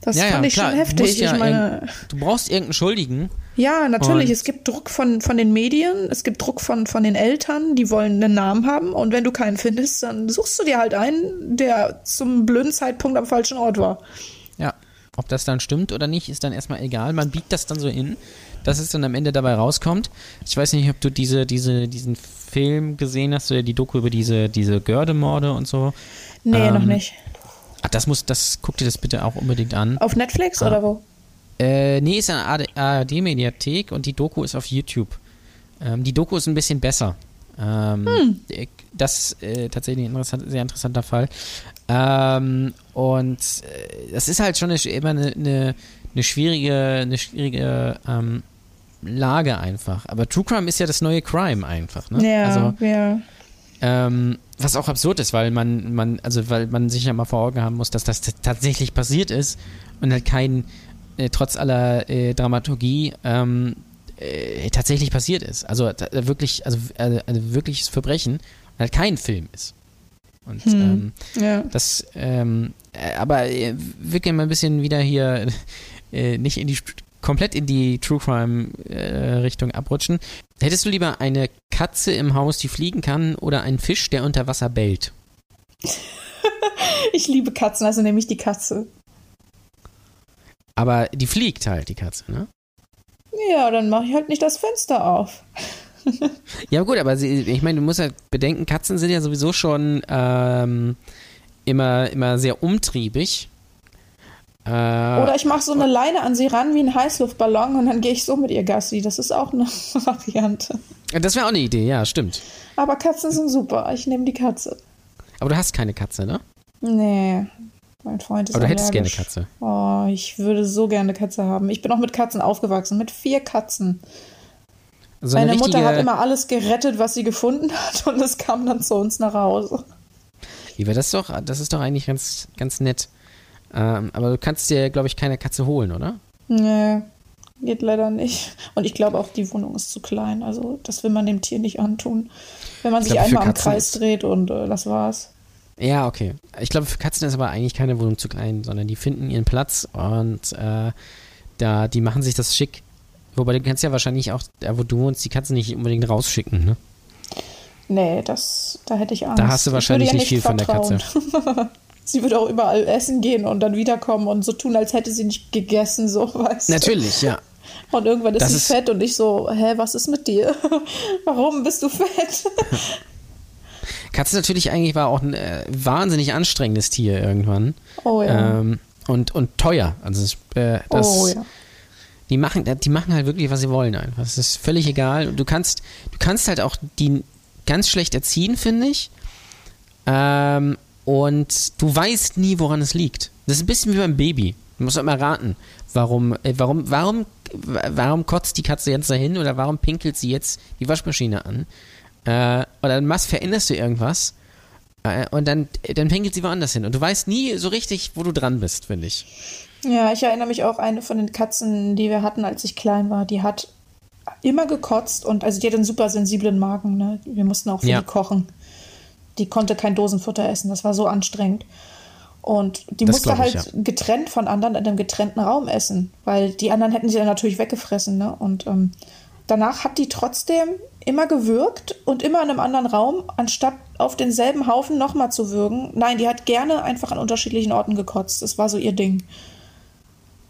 Das Ja, fand ja, ich klar. schon heftig. musst ja ich meine, du brauchst irgendeinen Schuldigen. ja, natürlich. Und- es gibt Druck von, von den Medien, es gibt Druck von, von den Eltern, die wollen einen Namen haben. Und wenn du keinen findest, dann suchst du dir halt einen, der zum blöden Zeitpunkt am falschen Ort war. Ja. Ob das dann stimmt oder nicht, ist dann erstmal egal. Man biegt das dann so in, dass es dann am Ende dabei rauskommt. Ich weiß nicht, ob du diese, diese, diesen Film gesehen hast oder die Doku über diese, diese Gördemorde und so. Nee, Ähm, noch nicht. Ach, das muss, das guck dir das bitte auch unbedingt an. Auf Netflix Ah. oder wo? Äh, nee, ist eine ARD-Mediathek und die Doku ist auf YouTube. Ähm, die Doku ist ein bisschen besser. Ähm, äh, Das ist äh, tatsächlich ein interessant, sehr interessanter Fall. Ähm, und äh, das ist halt schon eine, immer eine, eine, eine schwierige, eine schwierige ähm, Lage einfach. Aber True Crime ist ja das neue Crime einfach. Ne? Ja, Also, ja. ähm, was auch absurd ist, weil man, man, also weil man sich ja mal vor Augen haben muss, dass das tatsächlich passiert ist und halt kein, äh, trotz aller äh, Dramaturgie, ähm, äh, tatsächlich passiert ist. Also wirklich, also äh, ein wirkliches Verbrechen und halt kein Film ist. Und ähm, ja. das, ähm, äh, aber äh, wir können mal ein bisschen wieder hier nicht in die komplett in die True Crime äh, Richtung abrutschen. Hättest du lieber eine Katze im Haus, die fliegen kann, oder einen Fisch, der unter Wasser bellt? Ich liebe Katzen, also nehme ich die Katze. Aber die fliegt halt, die Katze, ne? Ja, dann mache ich halt nicht das Fenster auf. Ja, gut, aber sie, ich meine, du musst halt bedenken, Katzen sind ja sowieso schon ähm, immer, immer sehr umtriebig. Äh, Oder ich mache so eine Leine an sie ran wie ein Heißluftballon und dann gehe ich so mit ihr Gassi. Das ist auch eine Variante. das wäre auch eine Idee, ja, stimmt. Aber Katzen sind super. Ich nehme die Katze. Aber du hast keine Katze, ne? Nee, mein Freund ist Aber du hättest gerne allergisch. Katze. Oh, ich würde so gerne eine Katze haben. Ich bin auch mit Katzen aufgewachsen, mit vier Katzen. So eine Meine Mutter richtige- hat immer alles gerettet, was sie gefunden hat und es kam dann zu uns nach Hause. Liebe, das ist doch, das ist doch eigentlich ganz, ganz nett. Ähm, aber du kannst dir, glaube ich, keine Katze holen, oder? Nee, geht leider nicht. Und ich glaube auch, die Wohnung ist zu klein. Also das will man dem Tier nicht antun. Wenn man Ich sich glaube, für einmal am Kreis dreht und äh, das war's. Ja, okay. Ich glaube, für Katzen ist aber eigentlich keine Wohnung zu klein, sondern die finden ihren Platz und äh, da, die machen sich das schick. Wobei du kannst ja wahrscheinlich auch, da wo du wohnst, die Katzen nicht unbedingt rausschicken, ne? Nee, das, da hätte ich Angst. Da hast du Ich wahrscheinlich würde nicht viel von der vertrauen. sie würde auch überall essen gehen und dann wiederkommen und so tun, als hätte sie nicht gegessen, so weißt du. Natürlich, ja. Und irgendwann ist Das sie ist- fett und ich so, hä, was ist mit dir? Warum bist du fett? Katze natürlich eigentlich war auch ein äh, wahnsinnig anstrengendes Tier irgendwann. Oh ja. Ähm, und, und teuer. Also das, äh, das, oh ja. die machen, die machen halt wirklich, was sie wollen einfach. Es ist völlig egal. Und du kannst, du kannst halt auch die ganz schlecht erziehen, finde ich. Ähm, und du weißt nie, woran es liegt. Das ist ein bisschen wie beim Baby. Du musst immer raten, warum, äh, warum, warum, warum kotzt die Katze jetzt dahin oder warum pinkelt sie jetzt die Waschmaschine an? Äh, und dann machst, veränderst du irgendwas äh, und dann, dann pinkelt sie woanders hin. Und du weißt nie so richtig, wo du dran bist, finde ich. Ja, ich erinnere mich auch, eine von den Katzen, die wir hatten, als ich klein war, die hat immer gekotzt und also die hat einen super sensiblen Magen. Ne? Wir mussten auch für Ja. die kochen. Die konnte kein Dosenfutter essen, das war so anstrengend. Und die Das musste glaub ich, halt getrennt von anderen in einem getrennten Raum essen, weil die anderen hätten sie dann natürlich weggefressen. Ne? Und ähm, danach hat die trotzdem immer gewürgt und immer in einem anderen Raum, anstatt auf denselben Haufen nochmal zu würgen. Nein, die hat gerne einfach an unterschiedlichen Orten gekotzt. Das war so ihr Ding.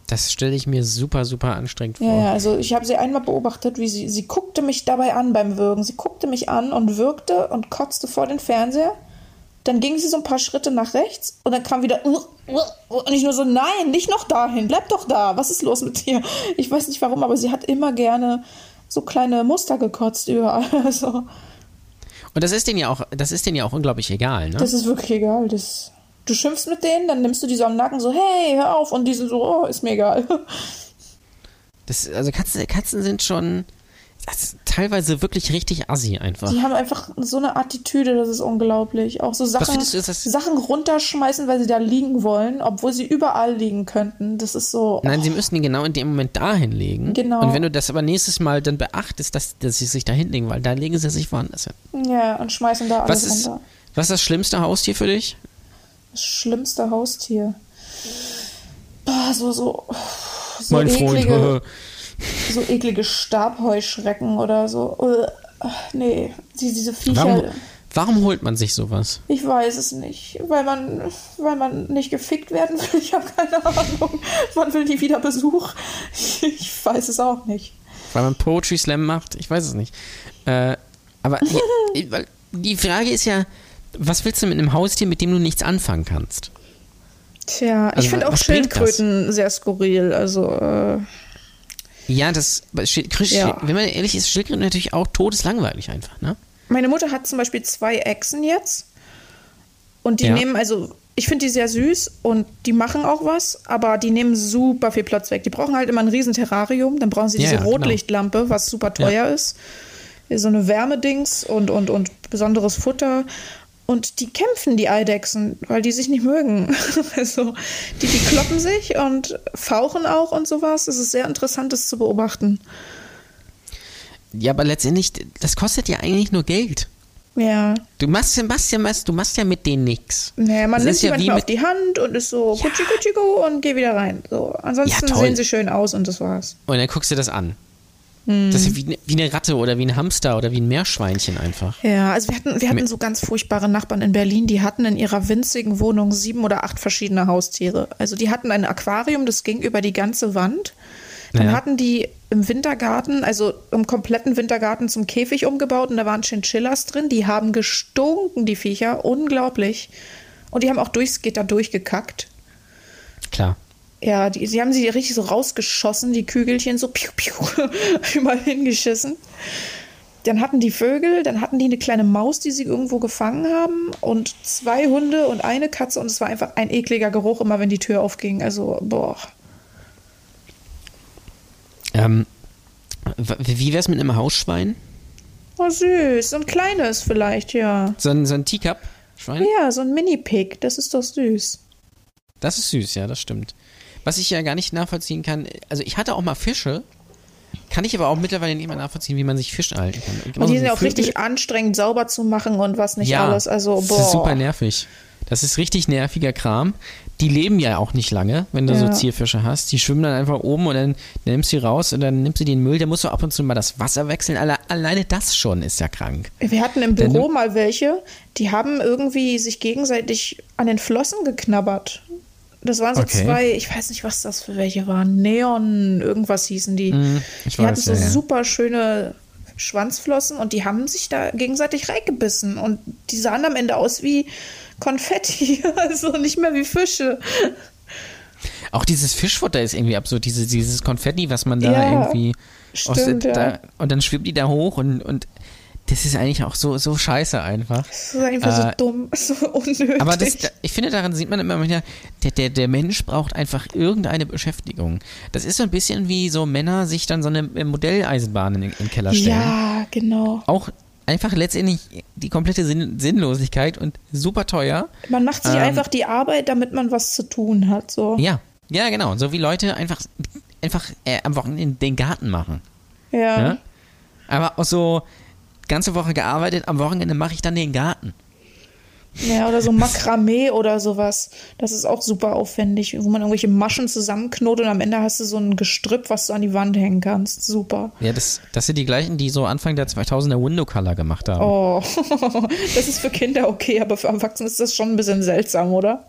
Das stelle ich mir super, super anstrengend vor. Ja, ja, also ich habe sie einmal beobachtet, wie sie, sie guckte mich dabei an beim Würgen. Sie guckte mich an und würgte und kotzte vor den Fernseher. Dann ging sie so ein paar Schritte nach rechts und dann kam wieder "Uh, uh, uh", und ich nur so, nein, nicht noch dahin, bleib doch da. Was ist los mit dir? Ich weiß nicht warum, aber sie hat immer gerne so kleine Muster gekotzt überall. Also, Und das ist denen ja auch, das ist denen ja auch unglaublich egal, ne? das ist wirklich egal. Das, du schimpfst mit denen, dann nimmst du die so am Nacken so, hey, hör auf. Und die sind so, oh, ist mir egal. Das, also Katzen, Katzen sind schon teilweise wirklich richtig assi einfach. Die haben einfach so eine Attitüde, das ist unglaublich. Auch so Sachen, du, Sachen runterschmeißen, weil sie da liegen wollen, obwohl sie überall liegen könnten. Das ist so. Nein, sie müssen ihn genau in dem Moment da hinlegen. Genau. Und wenn du das aber nächstes Mal dann beachtest, dass, dass sie sich da hinlegen, weil da legen sie sich woanders hin. Ja, und schmeißen da Was alles ist, runter. was ist das schlimmste Haustier für dich? Das schlimmste Haustier. Boah, so, so. So eklige, so eklige Stabheuschrecken oder so. Äh, Nee, die, diese Viecher. Warum, warum holt man sich sowas? Ich weiß es nicht, weil man, weil man nicht gefickt werden will. Ich habe keine Ahnung. Man will nie wieder Besuch. Ich weiß es auch nicht. Weil man Poetry Slam macht? Ich weiß es nicht. Äh, aber die, die Frage ist ja, was willst du mit einem Haustier, mit dem du nichts anfangen kannst? Tja, ich Also, finde auch? Schildkröten sehr skurril. Also, äh, Ja, das, Schild- Schild- Ja. wenn man ehrlich ist, Schildkröten natürlich auch todeslangweilig einfach, ne? meine Mutter hat zum Beispiel zwei Echsen jetzt. Und die Ja. nehmen, also, ich finde die sehr süß und die machen auch was, aber die nehmen super viel Platz weg. Die brauchen halt immer ein riesen Terrarium, dann brauchen sie diese ja, genau. Rotlichtlampe, was super teuer ist. So eine Wärmedings und, und, und besonderes Futter. Und die kämpfen, die Eidechsen, weil die sich nicht mögen. also, die, die kloppen sich und fauchen auch und sowas. Es ist sehr interessant, das zu beobachten. Ja, aber letztendlich, das kostet ja eigentlich nur Geld. Ja. Du machst ja, machst ja, machst, du machst ja mit denen nichts. Naja, man Das nimmt sie ja manchmal auf die Hand und ist so kutschi kutschi und geh wieder rein. So. Ansonsten Ja, sehen sie schön aus und das war's. Und dann guckst du das an. Hm. Das ist wie, ne- wie eine Ratte oder wie ein Hamster oder wie ein Meerschweinchen einfach. Ja, also wir hatten, wir hatten so ganz furchtbare Nachbarn in Berlin, die hatten in ihrer winzigen Wohnung sieben oder acht verschiedene Haustiere. Also die hatten ein Aquarium, das ging über die ganze Wand. Dann Ja. hatten die im Wintergarten, also im kompletten Wintergarten zum Käfig umgebaut und da waren Chinchillas drin. Die haben gestunken, die Viecher, unglaublich. Und die haben auch durchs Gitter durchgekackt. Klar. Ja, die, sie haben sie richtig so rausgeschossen, die Kügelchen, so piu, piu, überall hingeschissen. Dann hatten die Vögel, dann hatten die eine kleine Maus, die sie irgendwo gefangen haben und zwei Hunde und eine Katze und es war einfach ein ekliger Geruch, immer wenn die Tür aufging. Also, boah. Ähm, wie wär's mit einem Hausschwein? Oh, süß. So ein kleines vielleicht, ja. So ein, so ein Teacup-Schwein? Ja, so ein Mini-Pig, das ist doch süß. Das ist süß, ja, das stimmt. Was ich ja gar nicht nachvollziehen kann, also ich hatte auch mal Fische, kann ich aber auch mittlerweile nicht mehr nachvollziehen, wie man sich Fisch halten kann. Und die sind ja auch richtig anstrengend sauber zu machen und was nicht ja, alles. Also, boah. Das ist super nervig. Das ist richtig nerviger Kram. Die leben ja auch nicht lange, wenn du so Ja. Zierfische hast. Die schwimmen dann einfach oben und dann nimmst du die raus und dann nimmst du den Müll. Da musst du ab und zu mal das Wasser wechseln. Alle, alleine das schon ist ja krank. Wir hatten im Büro mal welche, die haben irgendwie sich gegenseitig an den Flossen geknabbert. Das waren so Okay. zwei, ich weiß nicht, was das für welche waren. Neon, irgendwas hießen die. Ich die hatten weiß, so ja, super schöne Schwanzflossen und die haben sich da gegenseitig reingebissen. Und die sahen am Ende aus wie Konfetti, also nicht mehr wie Fische. Auch dieses Fischfutter ist irgendwie absurd, diese, dieses Konfetti, was man da Ja, irgendwie stimmt, der, ja. da, und dann schwimmt die da hoch und, und das ist eigentlich auch so, so scheiße einfach. Das ist einfach Äh, so dumm, so unnötig. Aber das, ich finde, daran sieht man immer wieder, der, der, der Mensch braucht einfach irgendeine Beschäftigung. Das ist so ein bisschen wie so Männer sich dann so eine Modelleisenbahn in, in den Keller stellen. ja, genau. Auch einfach letztendlich die komplette Sinn, Sinnlosigkeit und super teuer. Man macht sich Ähm, einfach die Arbeit, damit man was zu tun hat. So. Ja, ja, genau. So wie Leute einfach, einfach äh, am Wochenende den Garten machen. Ja. Ja? Aber auch so ganze Woche gearbeitet, am Wochenende mache ich dann den Garten. Ja, oder so Makramee oder sowas. Das ist auch super aufwendig, wo man irgendwelche Maschen zusammenknotet und am Ende hast du so ein Gestrüpp, was du an die Wand hängen kannst. Super. Ja, das, das sind die gleichen, die so Anfang der 2000er Window Color gemacht haben. Oh, das ist für Kinder okay, aber für Erwachsene ist das schon ein bisschen seltsam, oder?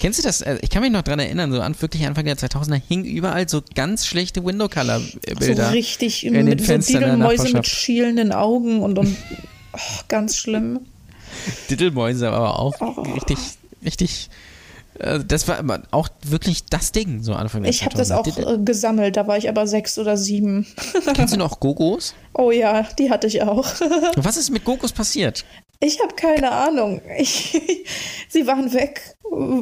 Kennst du das? Äh, Ich kann mich noch dran erinnern, so an wirklich Anfang der 2000er hingen überall so ganz schlechte Window Color Bilder. So richtig in den mit so Fenstern der Diedelmäuse mit schielenden Augen und, und oh, ganz schlimm. Dittelmäuse, aber auch Oh. richtig, richtig. äh, Das war auch wirklich das Ding, so Anfang der Ich habe das 2000er. auch äh, gesammelt, da war ich aber sechs oder sieben. Kennst du noch Gogos? Oh ja, die hatte ich auch. Was ist mit Gogos passiert? Ich habe keine Ahnung. Ich, sie waren weg,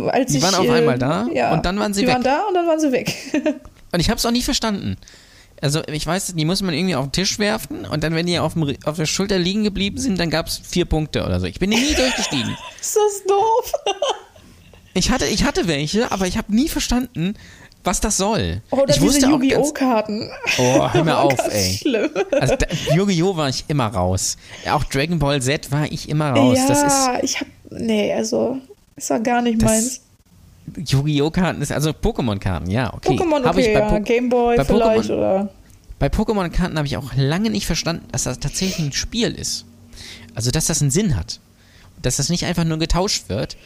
als Die ich. waren auf äh, einmal da ja, und dann waren sie die weg. waren da und dann waren sie weg. Und ich habe es auch nie verstanden. Also ich weiß, die muss man irgendwie auf den Tisch werfen und dann, wenn die auf, dem, auf der Schulter liegen geblieben sind, dann gab es vier Punkte oder so. Ich bin nie durchgestiegen. ist das doof? Ich hatte, ich hatte welche, aber ich habe nie verstanden, was das soll. Oder ich diese wusste auch Yu-Gi-Oh! Karten. Oh, hör mir auf, Ganz ey. Schlimm. Also Yu-Gi-Oh! war ich immer raus. Auch Dragon Ball Z war ich immer raus. ja, Das ist ich hab. Nee, also. Das war gar nicht Das- meins. Yu-Gi-Oh! Karten, ist also Pokémon-Karten, ja, okay. Pokémon, okay, ja. Gameboy vielleicht Pokémon- oder. Bei Pokémon-Karten habe ich auch lange nicht verstanden, dass das tatsächlich ein Spiel ist. Also, dass das einen Sinn hat. Dass das nicht einfach nur getauscht wird.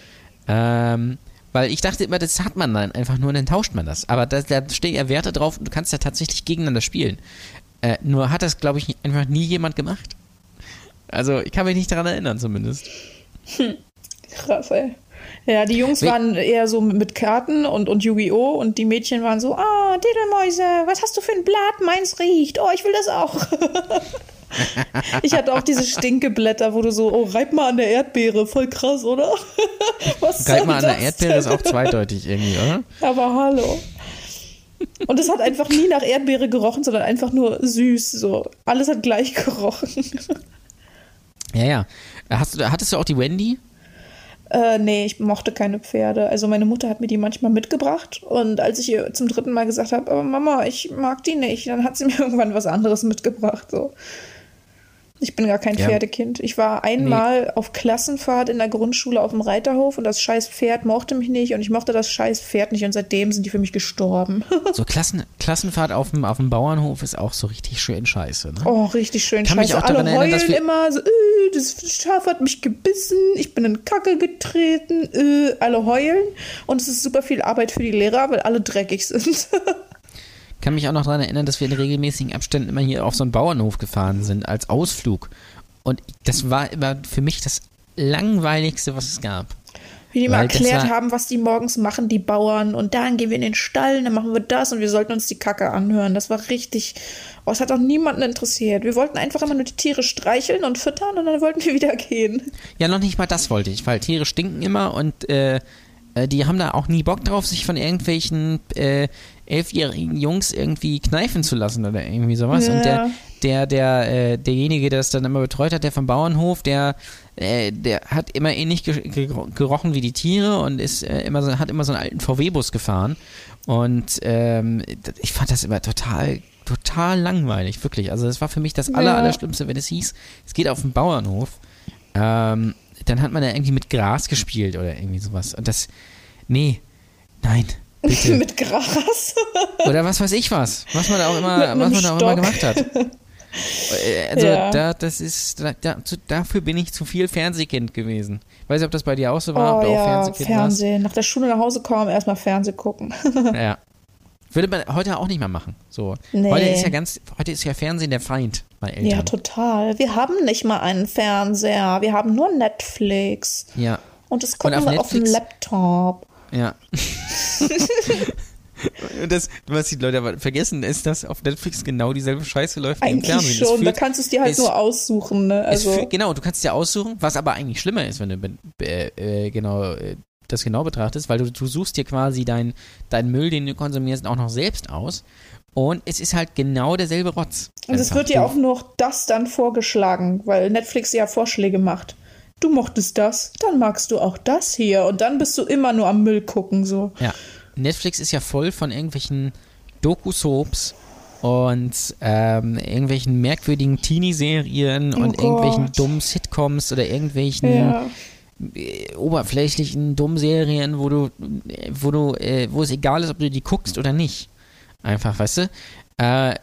Ähm, weil ich dachte immer, das hat man dann einfach nur und dann tauscht man das. Aber da, da stehen ja Werte drauf und du kannst ja tatsächlich gegeneinander spielen. Äh, nur hat das, glaube ich, einfach nie jemand gemacht. Also, ich kann mich nicht daran erinnern, zumindest. Krass, ey. Ja, die Jungs We- waren eher so mit Karten und, und Yu-Gi-Oh! und die Mädchen waren so, ah, Diddlemäuse, was hast du für ein Blatt? Meins riecht. Oh, ich will das auch. ich hatte auch diese Stinkeblätter, wo du so, oh, reib mal an der Erdbeere, voll krass, oder? was Reib mal an der Erdbeere denn? ist auch zweideutig irgendwie, oder? Aber hallo. Und es hat einfach nie nach Erdbeere gerochen, sondern einfach nur süß. So. Alles hat gleich gerochen. Ja, ja. Hast du, hattest du auch die Wendy? Äh, nee, ich mochte keine Pferde. Also meine Mutter hat mir die manchmal mitgebracht und als ich ihr zum dritten Mal gesagt habe, aber Mama, ich mag die nicht, dann hat sie mir irgendwann was anderes mitgebracht. So. Ich bin gar kein Ja. Pferdekind. Ich war einmal auf Klassenfahrt in der Grundschule auf dem Reiterhof und das scheiß Pferd mochte mich nicht und ich mochte das scheiß Pferd nicht und seitdem sind die für mich gestorben. So Klassen, Klassenfahrt auf dem, auf dem Bauernhof ist auch so richtig schön scheiße. Ne? Oh, richtig schön Kann mich scheiße. auch daran Alle erinnern, dass heulen wir- immer so, äh, das Schaf hat mich gebissen, ich bin in Kacke getreten, äh, alle heulen. Und es ist super viel Arbeit für die Lehrer, weil alle dreckig sind. kann mich auch noch daran erinnern, dass wir in regelmäßigen Abständen immer hier auf so einen Bauernhof gefahren sind als Ausflug. Und das war immer für mich das langweiligste, was es gab. Wie die mal erklärt haben, was die morgens machen, die Bauern. Und dann gehen wir in den Stall, dann machen wir das und wir sollten uns die Kacke anhören. Das war richtig. Oh, es hat auch niemanden interessiert. Wir wollten einfach immer nur die Tiere streicheln und füttern und dann wollten wir wieder gehen. Ja, noch nicht mal das wollte ich, weil Tiere stinken immer und äh, äh, die haben da auch nie Bock drauf, sich von irgendwelchen äh, elfjährigen Jungs irgendwie kneifen zu lassen oder irgendwie sowas. Und der, Ja. der, der, äh, derjenige, der das dann immer betreut hat, der vom Bauernhof, der, äh, der hat immer ähnlich ge ge gerochen wie die Tiere und ist äh, immer so, hat immer so einen alten VW-Bus gefahren. Und ähm, ich fand das immer total, total langweilig, wirklich. Also das war für mich das aller, Ja. Allerschlimmste, wenn es hieß, es geht auf den Bauernhof. Ähm, dann hat man da irgendwie mit Gras gespielt oder irgendwie sowas. Und das, nee, nein, bitte. Mit Gras. Oder was weiß ich was, was man da auch immer, was man da auch immer gemacht hat. Äh, Also Ja. da, das ist, da, da, dafür bin ich zu viel Fernsehkind gewesen. Weiß nicht, ob das bei dir auch so war, Oh ob du auch ja, Fernsehkind Fernsehen. Nach der Schule nach Hause kommen, erstmal Fernsehen gucken. warst. Ja. Würde man heute auch nicht mehr machen. So. Nee. Heute ist ja ganz, heute ist ja Fernsehen der Feind bei Eltern. Ja, total. Wir haben nicht mal einen Fernseher. Wir haben nur Netflix. Ja. Und das Und gucken auf wir auf dem Laptop. Ja. Und das, was die Leute aber vergessen, ist, dass auf Netflix genau dieselbe Scheiße läuft wie im Fernsehen. Es schon, da führt- kannst du es dir halt es- nur aussuchen, ne? es Also, führt- genau, du kannst dir aussuchen, was aber eigentlich schlimmer ist, wenn du äh, genau äh, das genau betrachtest, weil du, du suchst dir quasi deinen dein Müll, den du konsumierst, auch noch selbst aus. Und es ist halt genau derselbe Rotz. und es wird dir auch noch das dann vorgeschlagen, weil Netflix ja Vorschläge macht. Du mochtest das, dann magst du auch das hier. Und dann bist du immer nur am Müll gucken, so. Ja. Netflix ist ja voll von irgendwelchen Doku-Soaps und ähm, irgendwelchen merkwürdigen Teenie-Serien Oh und irgendwelchen Gott. dummen Sitcoms oder irgendwelchen Ja. Äh, oberflächlichen dummen Serien, wo du, wo du, äh, wo es egal ist, ob du die guckst oder nicht. Einfach, weißt du? Äh,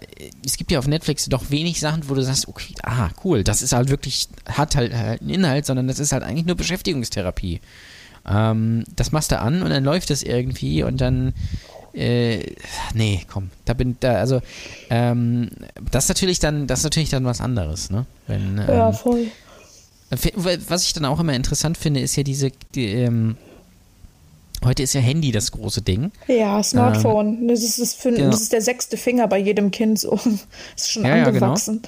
es gibt ja auf Netflix doch wenig Sachen, wo du sagst, okay, ah, cool, das ist halt wirklich, hat halt, halt einen Inhalt, sondern das ist halt eigentlich nur Beschäftigungstherapie. Ähm, das machst du an und dann läuft es irgendwie und dann, äh, nee, komm, da bin da, also, ähm, das ist natürlich dann, das ist natürlich dann was anderes, ne? Wenn, ähm, ja, voll. Was ich dann auch immer interessant finde, ist ja diese, die, ähm, heute ist ja Handy das große Ding. Ja, Smartphone. das, ist das, für, genau. das ist der sechste Finger bei jedem Kind so. Das ist schon Ja, ja, genau. angewachsen.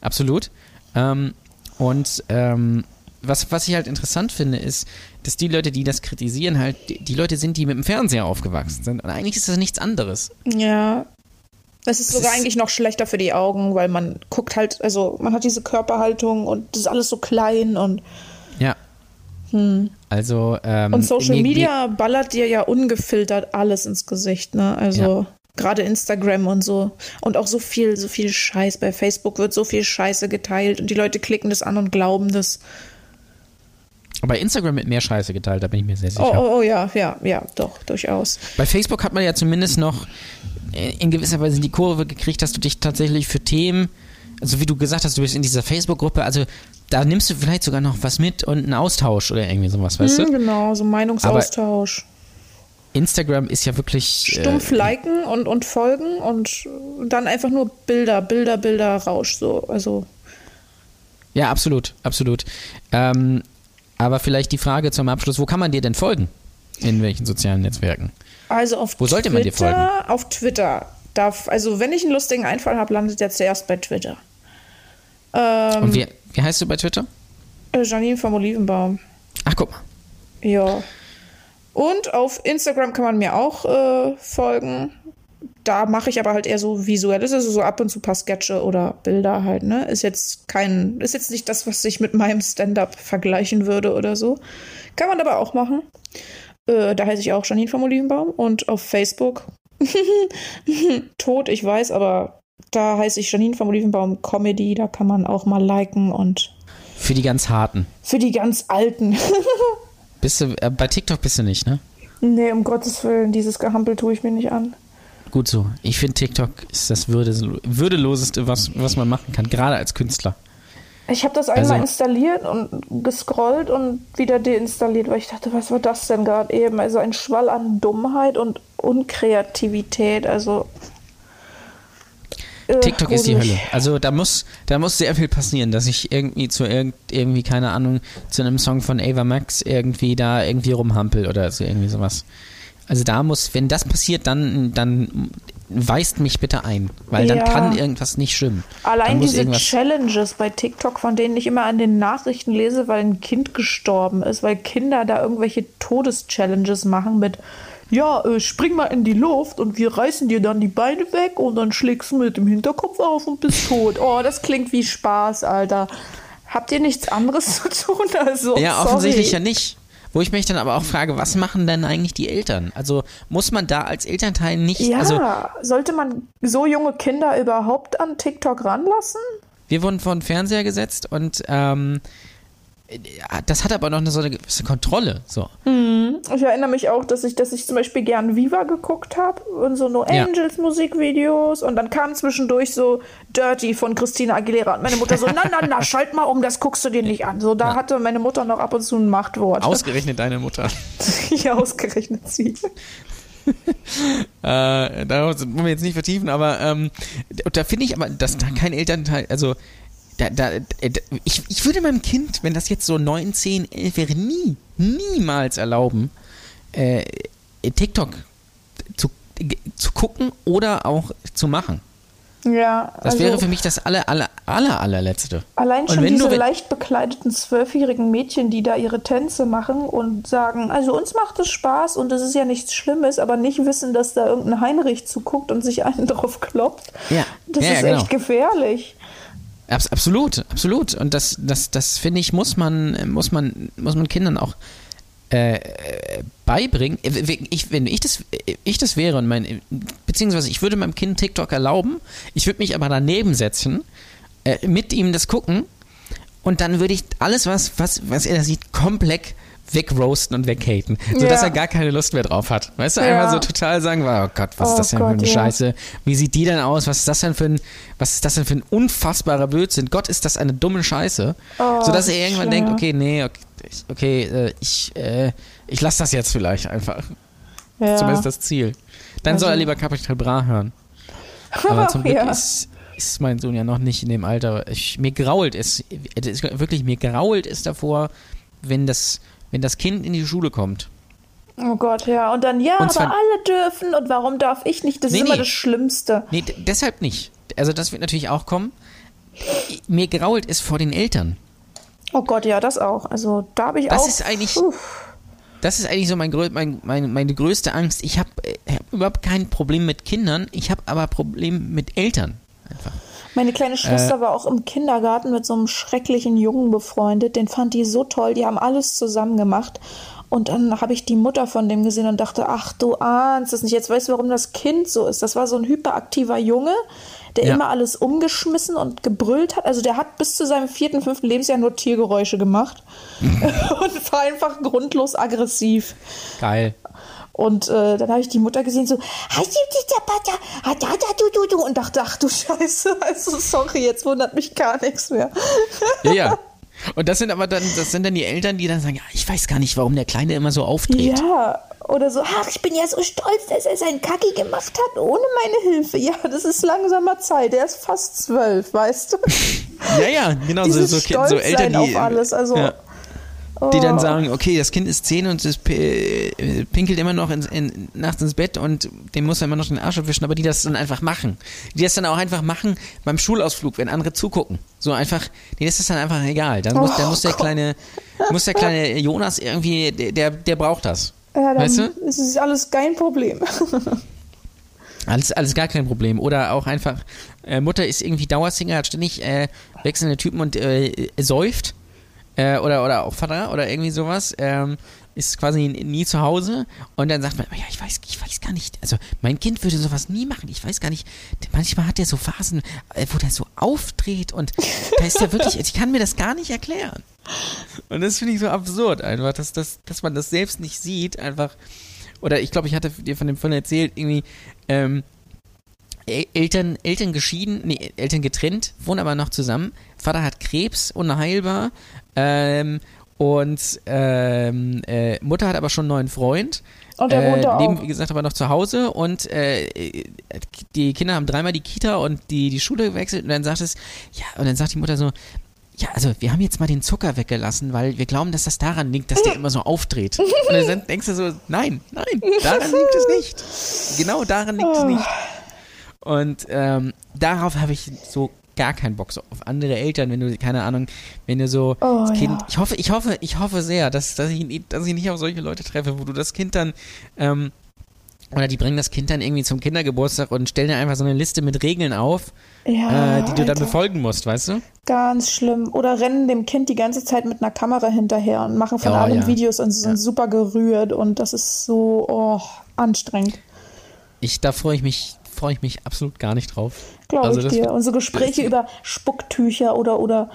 Absolut. Ähm, und ähm, was, was ich halt interessant finde, ist, dass die Leute, die das kritisieren, halt die, die Leute sind, die mit dem Fernseher aufgewachsen sind. Und eigentlich ist das nichts anderes. Ja. Es ist Es sogar ist- eigentlich noch schlechter für die Augen, weil man guckt halt, also man hat diese Körperhaltung und das ist alles so klein und, Ja. Also, ähm, Hm. und Social Media ballert dir ja ungefiltert alles ins Gesicht, ne? Also gerade Instagram und so. Und auch so viel, so viel Scheiß. Bei Facebook wird so viel Scheiße geteilt und die Leute klicken das an und glauben das. Bei Instagram wird mehr Scheiße geteilt, da bin ich mir sehr Oh, sicher. oh, oh, ja, ja, ja, doch, durchaus. Bei Facebook hat man ja zumindest noch in gewisser Weise die Kurve gekriegt, dass du dich tatsächlich für Themen, also wie du gesagt hast, du bist in dieser Facebook-Gruppe, also da nimmst du vielleicht sogar noch was mit und einen Austausch oder irgendwie sowas, weißt Hm, du? genau, so Meinungsaustausch. Instagram ist ja wirklich. Stumpf Äh, liken und, und folgen und dann einfach nur Bilder, Bilder, Bilder, Rausch, so. Also, ja, absolut, absolut. Ähm, aber vielleicht die Frage zum Abschluss: Wo kann man dir denn folgen? In welchen sozialen Netzwerken? Also auf Wo sollte man dir Twitter, folgen? auf Twitter. Darf, also, wenn ich einen lustigen Einfall habe, landet der zuerst bei Twitter. Ähm, Und wie, wie heißt du bei Twitter? äh, Janine vom Olivenbaum. Ach, guck mal. Ja. Und auf Instagram kann man mir auch äh, folgen. Da mache ich aber halt eher so visuelles, also so ab und zu ein paar Sketche oder Bilder halt, ne? Ist jetzt kein, ist jetzt nicht das, was ich mit meinem Stand-up vergleichen würde oder so. Kann man aber auch machen. Äh, da heiße ich auch Janine vom Olivenbaum. Und auf Facebook, tot, ich weiß, aber da heiße ich Janine vom Olivenbaum Comedy. Da kann man auch mal liken und Für die ganz Harten. für die ganz Alten. Bist du, äh, bei TikTok bist du nicht, ne? nee, um Gottes Willen, dieses Gehampel tue ich mir nicht an. Gut so. Ich finde, TikTok ist das Würde, Würdeloseste, was, was man machen kann, gerade als Künstler. Ich habe das einmal Also- installiert und gescrollt und wieder deinstalliert, weil ich dachte, was war das denn gerade eben? Also ein Schwall an Dummheit und Unkreativität, also. äh, TikTok ist die. Hölle. Also da muss, da muss sehr viel passieren, dass ich irgendwie zu irgend, irgendwie, keine Ahnung, zu einem Song von Ava Max irgendwie da irgendwie rumhampel oder so irgendwie sowas. Also da muss, wenn das passiert, dann, dann weist mich bitte ein, weil dann Ja. kann irgendwas nicht stimmen. dann Allein diese Challenges bei TikTok, von denen ich immer an den Nachrichten lese, weil ein Kind gestorben ist, weil Kinder da irgendwelche Todeschallenges machen mit, ja, äh, spring mal in die Luft und wir reißen dir dann die Beine weg und dann schlägst du mit dem Hinterkopf auf und bist tot. Oh, das klingt wie Spaß, Alter. Habt ihr nichts anderes zu tun? Also, ja, offensichtlich ja sorry. nicht. Wo ich mich dann aber auch frage, was machen denn eigentlich die Eltern? Also muss man da als Elternteil nicht, Ja, also sollte man so junge Kinder überhaupt an TikTok ranlassen? wir wurden vor den Fernseher gesetzt und ähm, das hat aber noch eine, so eine gewisse Kontrolle. So. Ich erinnere mich auch, dass ich, dass ich zum Beispiel gern Viva geguckt habe und so No Ja. Angels Musikvideos und dann kam zwischendurch so Dirty von Christina Aguilera und meine Mutter so, na, na, na, schalt mal um, das guckst du dir nicht an. So, da hatte meine Mutter noch ab und zu ein Machtwort. Ausgerechnet deine Mutter. ja, ausgerechnet sie. Äh, da wollen wir jetzt nicht vertiefen, aber ähm, da finde ich aber, dass da kein Elternteil, also da, da, äh, da, ich, ich würde meinem Kind, wenn das jetzt so 9, 10, 11 wäre, nie, niemals erlauben, äh, TikTok zu zu gucken oder auch zu machen. Ja, Das also wäre für mich das aller, aller, aller, allerletzte. allein schon wenn diese du- leicht bekleideten zwölfjährigen Mädchen, die da ihre Tänze machen und sagen, also uns macht es Spaß und es ist ja nichts Schlimmes, aber nicht wissen, dass da irgendein Heinrich zuguckt und sich einen drauf klopft. Ja. Das Ja, ja, ist genau. echt gefährlich. Abs absolut, absolut. Und das, das, das finde ich, muss man, muss man, muss man Kindern auch äh, äh, beibringen. Äh, Ich, wenn ich das, ich das wäre und mein, beziehungsweise ich würde meinem Kind TikTok erlauben, ich würde mich aber daneben setzen, äh, mit ihm das gucken und dann würde ich alles, was, was, was er da sieht, komplett wegroasten und weghaten, sodass Ja. er gar keine Lust mehr drauf hat. Weißt du, Ja. einfach so total sagen, oh Gott, was ist Oh das denn Gott, für eine ja. Scheiße? Wie sieht die denn aus? Was ist das denn für ein, was ist das denn für ein unfassbarer Blödsinn? Gott, ist das eine dumme Scheiße? Oh, sodass das er ist irgendwann denkt, okay, nee, okay, ich, okay, äh, ich, äh, ich lasse das jetzt vielleicht einfach. Ja. Zumindest das Ziel. Dann soll er Also- lieber Capital Bra hören. Aber zum Glück ist, ist mein Sohn ja noch nicht in dem Alter. Ich, mir grault es, ist wirklich, mir grault es davor, wenn das, wenn das Kind in die Schule kommt. Oh Gott, ja. Und dann, ja, Und aber alle dürfen und warum darf ich nicht? Das Nee, ist immer nee. das Schlimmste. Nee, deshalb nicht. Also das wird natürlich auch kommen. Mir grault es vor den Eltern. Oh Gott, ja, das auch. Also da habe ich Das auch. ist eigentlich-. Das ist eigentlich so mein, mein, mein, meine größte Angst. Ich habe hab überhaupt kein Problem mit Kindern, ich habe aber Problem mit Eltern. Einfach. Meine kleine Äh. Schwester war auch im Kindergarten mit so einem schrecklichen Jungen befreundet. Den fand die so toll. Die haben alles zusammen gemacht. Und dann habe ich die Mutter von dem gesehen und dachte, ach, du ahnst es nicht. Jetzt weißt du, warum das Kind so ist. Das war so ein hyperaktiver Junge, der Ja. immer alles umgeschmissen und gebrüllt hat. Also der hat bis zu seinem vierten, fünften Lebensjahr nur Tiergeräusche gemacht. und war einfach grundlos aggressiv. Geil. Und äh, dann habe ich die Mutter gesehen, so, "Hast du dieser Pata? Ah, da, da, du, du, du. Und dachte, ach du Scheiße, also sorry, jetzt wundert mich gar nichts mehr. Ja, ja. Und das sind aber dann, das sind dann die Eltern, die dann sagen, ja, ich weiß gar nicht, warum der Kleine immer so aufdreht. Ja, oder so, ach, ich bin ja so stolz, dass er seinen Kacki gemacht hat, ohne meine Hilfe. Ja, das ist langsamer Zeit, er ist fast zwölf, weißt du? Ja, ja, genau, so, Dieses so, Kind- so Eltern, die, auf alles, also, ja, die oh. dann sagen, okay, das Kind ist zehn und es äh, pinkelt immer noch ins, in, nachts ins Bett und dem muss er immer noch den Arsch abwischen, aber die das dann einfach machen. Die das dann auch einfach machen beim Schulausflug, wenn andere zugucken. So einfach, denen ist das dann einfach egal. Dann muss, Oh dann muss der Gott. kleine, muss der kleine Jonas irgendwie, der, der, braucht das. Ja, dann Weißt du? ist es alles kein Problem. Alles, alles gar kein Problem. Oder auch einfach, äh, Mutter ist irgendwie Dauersingle, hat ständig äh, wechselnde Typen und äh, säuft. Äh, oder, oder auch Vater oder irgendwie sowas. Ähm, ist quasi nie zu Hause und dann sagt man, ja, ich weiß, ich weiß gar nicht, also mein Kind würde sowas nie machen, ich weiß gar nicht, manchmal hat er so Phasen, äh, wo der so aufdreht und da ist er wirklich, ich kann mir das gar nicht erklären. Und das finde ich so absurd einfach, dass, dass, dass man das selbst nicht sieht, einfach, oder ich glaube, ich hatte dir von dem von erzählt, irgendwie, ähm, El- Eltern, Eltern geschieden, nee, Eltern getrennt, wohnen aber noch zusammen. Vater hat Krebs, unheilbar. Ähm, und ähm, äh, Mutter hat aber schon einen neuen Freund. Und der wohnt äh, da leben, auch. wie gesagt, aber noch zu Hause und äh, die Kinder haben dreimal die Kita und die, die Schule gewechselt und dann sagt es, ja, und dann sagt die Mutter so, ja, also wir haben jetzt mal den Zucker weggelassen, weil wir glauben, dass das daran liegt, dass der immer so aufdreht. Und dann denkst du so, nein, nein, daran liegt es nicht. Genau daran liegt es Oh. nicht. Und ähm, darauf habe ich so gar keinen Bock so auf andere Eltern, wenn du keine Ahnung, wenn du so Oh, das Kind, ja. ich hoffe, ich hoffe, ich hoffe sehr, dass, dass ich dass ich nicht auf solche Leute treffe, wo du das Kind dann ähm, oder die bringen das Kind dann irgendwie zum Kindergeburtstag und stellen dir einfach so eine Liste mit Regeln auf, Ja, äh, die du dann Alter. befolgen musst, weißt du? Ganz schlimm. Oder rennen dem Kind die ganze Zeit mit einer Kamera hinterher und machen von Ja, allem ja. Videos und sind super gerührt und das ist so oh, anstrengend. Ich, da freue ich mich, freue ich mich absolut gar nicht drauf. Glaube Also ich dir. Und so Gespräche über Spucktücher oder oder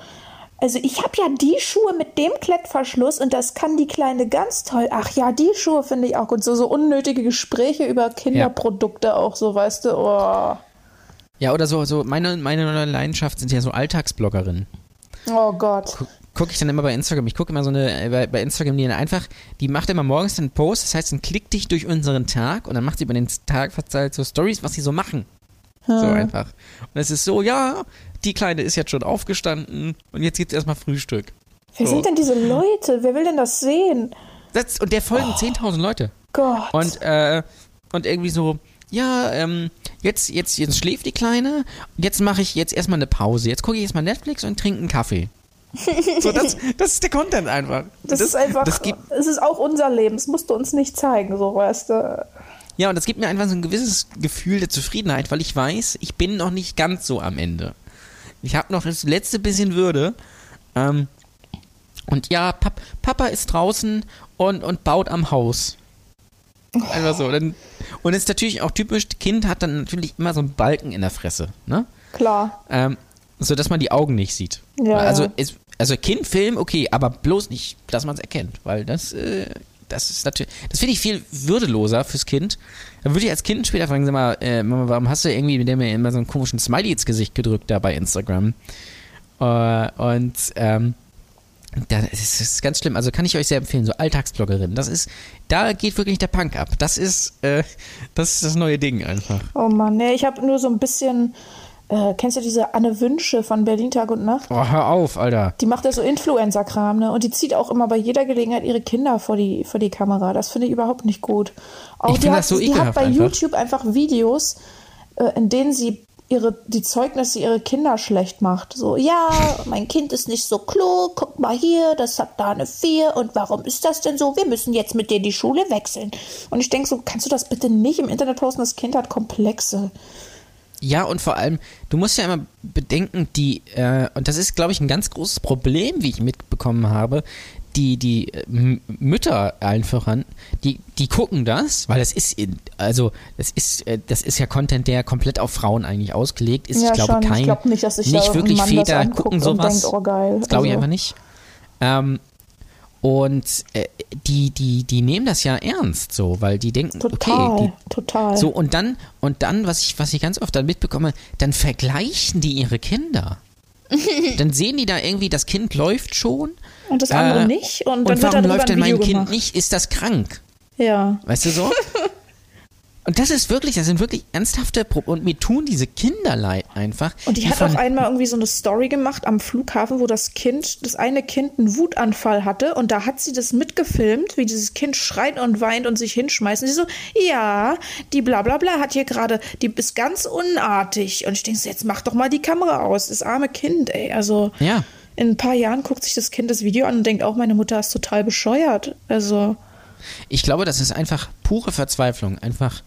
also ich habe ja die Schuhe mit dem Klettverschluss und das kann die Kleine ganz toll. Ach ja, die Schuhe finde ich auch gut. So, so unnötige Gespräche über Kinderprodukte auch so, weißt du. Oh, Ja, oder so, so meine, meine Leidenschaft sind ja so Alltagsbloggerinnen. oh Gott. Gucke ich dann immer bei Instagram. Ich gucke immer so eine, äh, bei, bei Instagram, die dann einfach, die macht immer morgens einen Post, das heißt, dann klickt dich durch unseren Tag und dann macht sie über den Tag verteilt so Stories, was sie so machen. So einfach. Und es ist so, ja, die Kleine ist jetzt schon aufgestanden und jetzt gibt's erstmal Frühstück. Wer So. sind denn diese Leute? Wer will denn das sehen? Das, und der folgen 10.000 Leute. Gott. Und, äh, und irgendwie so, ja, ähm, jetzt, jetzt, jetzt schläft die Kleine, jetzt mache ich jetzt erstmal eine Pause. Jetzt gucke ich erstmal Netflix und trinke einen Kaffee. So, das, das ist der Content einfach. Das, ist einfach, das gibt, es ist auch unser Leben, es musst du uns nicht zeigen, so weißt du. ja, und das gibt mir einfach so ein gewisses Gefühl der Zufriedenheit, weil ich weiß, ich bin noch nicht ganz so am Ende. Ich habe noch das letzte bisschen Würde. Ähm, und ja, Pap Papa ist draußen und, und baut am Haus. Einfach so. Dann, und es ist natürlich auch typisch, Kind hat dann natürlich immer so einen Balken in der Fresse, ne? Klar. Ähm, so dass man die Augen nicht sieht. Ja, also, es, also Kindfilm, okay, aber bloß nicht, dass man es erkennt, weil das, äh, das ist natürlich, das finde ich viel würdeloser fürs Kind. Da würde ich als Kind später fragen, sag mal, äh, Mama, warum hast du irgendwie mit dem immer so einen komischen Smiley ins Gesicht gedrückt da bei Instagram? Äh, und ähm, das ist, das ist ganz schlimm. Also kann ich euch sehr empfehlen, so Alltagsbloggerin. Das ist, da geht wirklich der Punk ab. Das ist, äh, das ist das neue Ding einfach. Oh Mann, nee, ich habe nur so ein bisschen. Äh, kennst du diese Anne Wünsche von Berlin Tag und Nacht? Oh, hör auf, Alter. Die macht ja so Influencer-Kram, ne? Und die zieht auch immer bei jeder Gelegenheit ihre Kinder vor die, vor die Kamera. Das finde ich überhaupt nicht gut. Auch Ich die hat, das so die hat bei einfach. YouTube einfach Videos, äh, in denen sie ihre, die Zeugnisse ihre Kinder schlecht macht. So, ja, mein Kind ist nicht so klug, guck mal hier, das hat da eine 4 und warum ist das denn so? Wir müssen jetzt mit dir die Schule wechseln. Und ich denke so, kannst du das bitte nicht im Internet posten? Das Kind hat Komplexe. Ja, und vor allem, du musst ja immer bedenken, die, äh, und das ist, glaube ich, ein ganz großes Problem, wie ich mitbekommen habe, die, die äh, M- Mütter allen voran, die, die gucken das, weil das ist, in, also, das ist, äh, das ist ja Content, der komplett auf Frauen eigentlich ausgelegt ist. Ja, ich glaube, schon. Ich kein, glaub nicht, dass sich da nicht irgendein wirklich Väter gucken sowas. denkt, oh. Das glaube ich Also- einfach nicht. Ähm, und äh, die, die, die nehmen das ja ernst so, weil die denken, Total, okay, die, total. so, und dann, und dann, was ich, was ich ganz oft dann mitbekomme, dann vergleichen die ihre Kinder. dann sehen die da irgendwie, das Kind läuft schon. Und das andere äh, nicht. Und Und, dann wird warum läuft denn mein Kind gemacht. nicht? Ist das krank? Ja. Weißt du so? und das ist wirklich, das sind wirklich ernsthafte Pro Und mir tun diese Kinder leid einfach. Und die hat von- auch einmal irgendwie so eine Story gemacht am Flughafen, wo das Kind, das eine Kind einen Wutanfall hatte und da hat sie das mitgefilmt, wie dieses Kind schreit und weint und sich hinschmeißt. Und sie so, ja, die bla bla bla hat hier gerade, die ist ganz unartig. Und ich denke so, jetzt mach doch mal die Kamera aus, das arme Kind, ey. Also Ja. in ein paar Jahren guckt sich das Kind das Video an und denkt auch, meine Mutter ist total bescheuert. Also, Ich glaube, das ist einfach pure Verzweiflung. Einfach,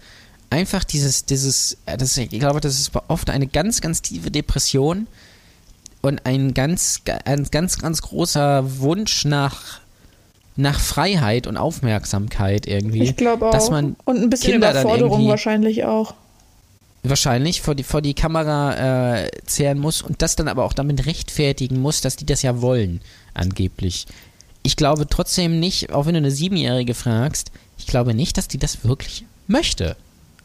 einfach dieses, dieses, äh, das, ich glaube, das ist oft eine ganz, ganz tiefe Depression und ein ganz, ein ganz, ganz großer Wunsch nach, nach Freiheit und Aufmerksamkeit irgendwie. ich glaube auch. Dass man und ein bisschen Kinder Überforderung wahrscheinlich auch. wahrscheinlich vor die, vor die Kamera äh, zehren muss und das dann aber auch damit rechtfertigen muss, dass die das ja wollen, angeblich. Ich glaube trotzdem nicht, auch wenn du eine Siebenjährige fragst, ich glaube nicht, dass die das wirklich möchte.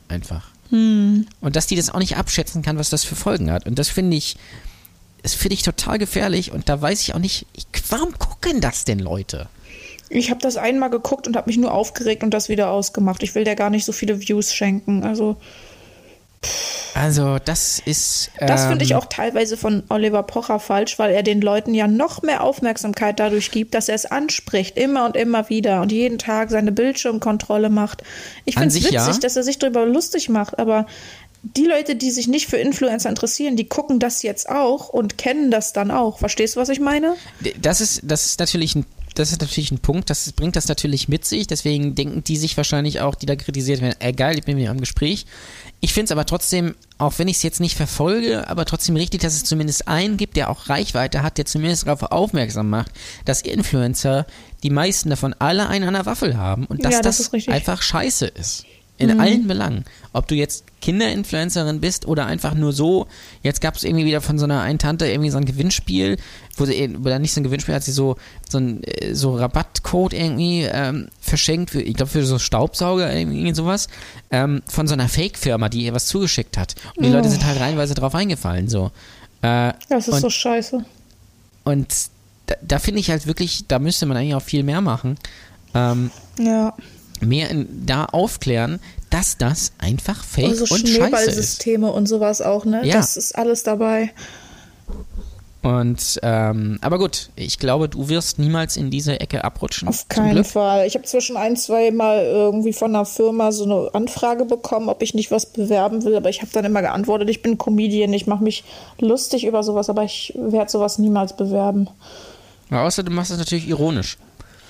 Einfach. Und dass die das auch nicht abschätzen kann, was das für Folgen hat. Und das finde ich, das finde ich total gefährlich und da weiß ich auch nicht, ich, warum gucken das denn Leute? Ich habe das einmal geguckt und habe mich nur aufgeregt und das wieder ausgemacht. Ich will der gar nicht so viele Views schenken. Also Also, das ist. das finde ich ähm, auch teilweise von Oliver Pocher falsch, weil er den Leuten ja noch mehr Aufmerksamkeit dadurch gibt, dass er es anspricht, immer und immer wieder und jeden Tag seine Bildschirmkontrolle macht. Ich finde es witzig, ja. dass er sich darüber lustig macht, aber die Leute, die sich nicht für Influencer interessieren, die gucken das jetzt auch und kennen das dann auch. Verstehst du, was ich meine? Das ist, das ist natürlich ein, das ist natürlich ein Punkt, das bringt das natürlich mit sich, deswegen denken die sich wahrscheinlich auch, die da kritisiert werden, ey geil, ich bin wieder im Gespräch. Ich finde es aber trotzdem, auch wenn ich es jetzt nicht verfolge, aber trotzdem richtig, dass es zumindest einen gibt, der auch Reichweite hat, der zumindest darauf aufmerksam macht, dass Influencer, die meisten davon alle einen an der Waffel haben und dass Ja, das das, einfach scheiße ist. In allen Belangen. Ob du jetzt Kinderinfluencerin bist oder einfach nur so, jetzt gab es irgendwie wieder von so einer einen Tante irgendwie so ein Gewinnspiel, wo sie, oder nicht so ein Gewinnspiel, hat sie so, so ein äh, so Rabattcode irgendwie ähm, verschenkt, für, ich glaube für so Staubsauger, irgendwie sowas, ähm, von so einer Fake-Firma, die ihr was zugeschickt hat. Und die Leute sind halt reinweise drauf eingefallen, so. Äh, Das ist und, so scheiße. und da, da finde ich halt wirklich, da müsste man eigentlich auch viel mehr machen. Ähm, Ja. mehr in, da aufklären, dass das einfach Fake Und so und scheiße ist. Und sowas auch, ne? Ja. Das ist alles dabei. Und ähm, aber gut, ich glaube, du wirst niemals in diese Ecke abrutschen. Auf keinen Fall. Ich habe zwischen ein, zwei Mal irgendwie von einer Firma so eine Anfrage bekommen, ob ich nicht was bewerben will, aber ich habe dann immer geantwortet, ich bin Comedian, ich mache mich lustig über sowas, aber ich werde sowas niemals bewerben. Ja, außer du machst es natürlich ironisch.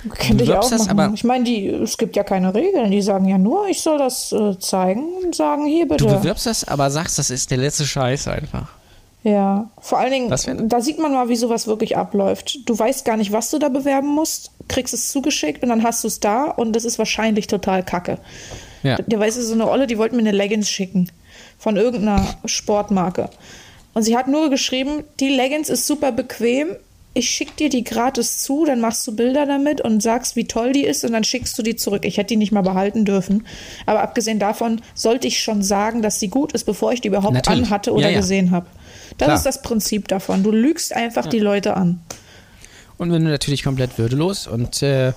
Könnte ich auch machen. Das, ich meine, die, es gibt ja keine Regeln. Die sagen ja nur, ich soll das äh, zeigen und sagen, hier bitte. Du bewirbst das, aber sagst, das ist der letzte Scheiß einfach. Ja, vor allen Dingen, da sieht man mal, wie sowas wirklich abläuft. Du weißt gar nicht, was du da bewerben musst, kriegst es zugeschickt und dann hast du es da und das ist wahrscheinlich total kacke. Ja. Der weißt du, so eine Olle, die wollten mir eine Leggings schicken von irgendeiner Sportmarke. Und sie hat nur geschrieben, die Leggings ist super bequem, ich schicke dir die gratis zu, dann machst du Bilder damit und sagst, wie toll die ist und dann schickst du die zurück. Ich hätte die nicht mal behalten dürfen. Aber abgesehen davon sollte ich schon sagen, dass sie gut ist, bevor ich die überhaupt Natürlich. anhatte oder ja, ja. gesehen habe. Das Klar. ist das Prinzip davon. Du lügst einfach ja. die Leute an. Und wenn du natürlich komplett würdelos und äh,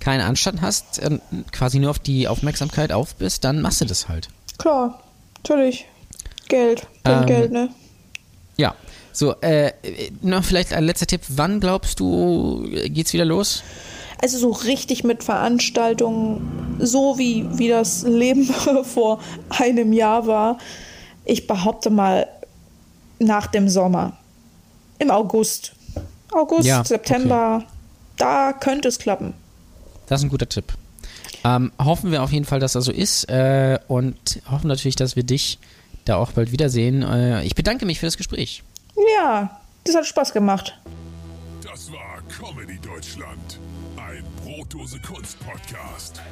keinen Anstand hast, äh, quasi nur auf die Aufmerksamkeit auf bist, dann machst du das halt. Klar, natürlich. Geld, ähm, Geld, ne? Ja, so, äh, noch vielleicht ein letzter Tipp. Wann glaubst du, geht's wieder los? Also so richtig mit Veranstaltungen, so wie, wie das Leben vor einem Jahr war. Ich behaupte mal nach dem Sommer. Im August. August, ja, September. Okay. Da könnte es klappen. Das ist ein guter Tipp. Ähm, hoffen wir auf jeden Fall, dass das so ist äh, und hoffen natürlich, dass wir dich da auch bald wiedersehen. Äh, ich bedanke mich für das Gespräch. Ja, das hat Spaß gemacht. Das war Comedy Deutschland, ein Brotdose Kunst Podcast.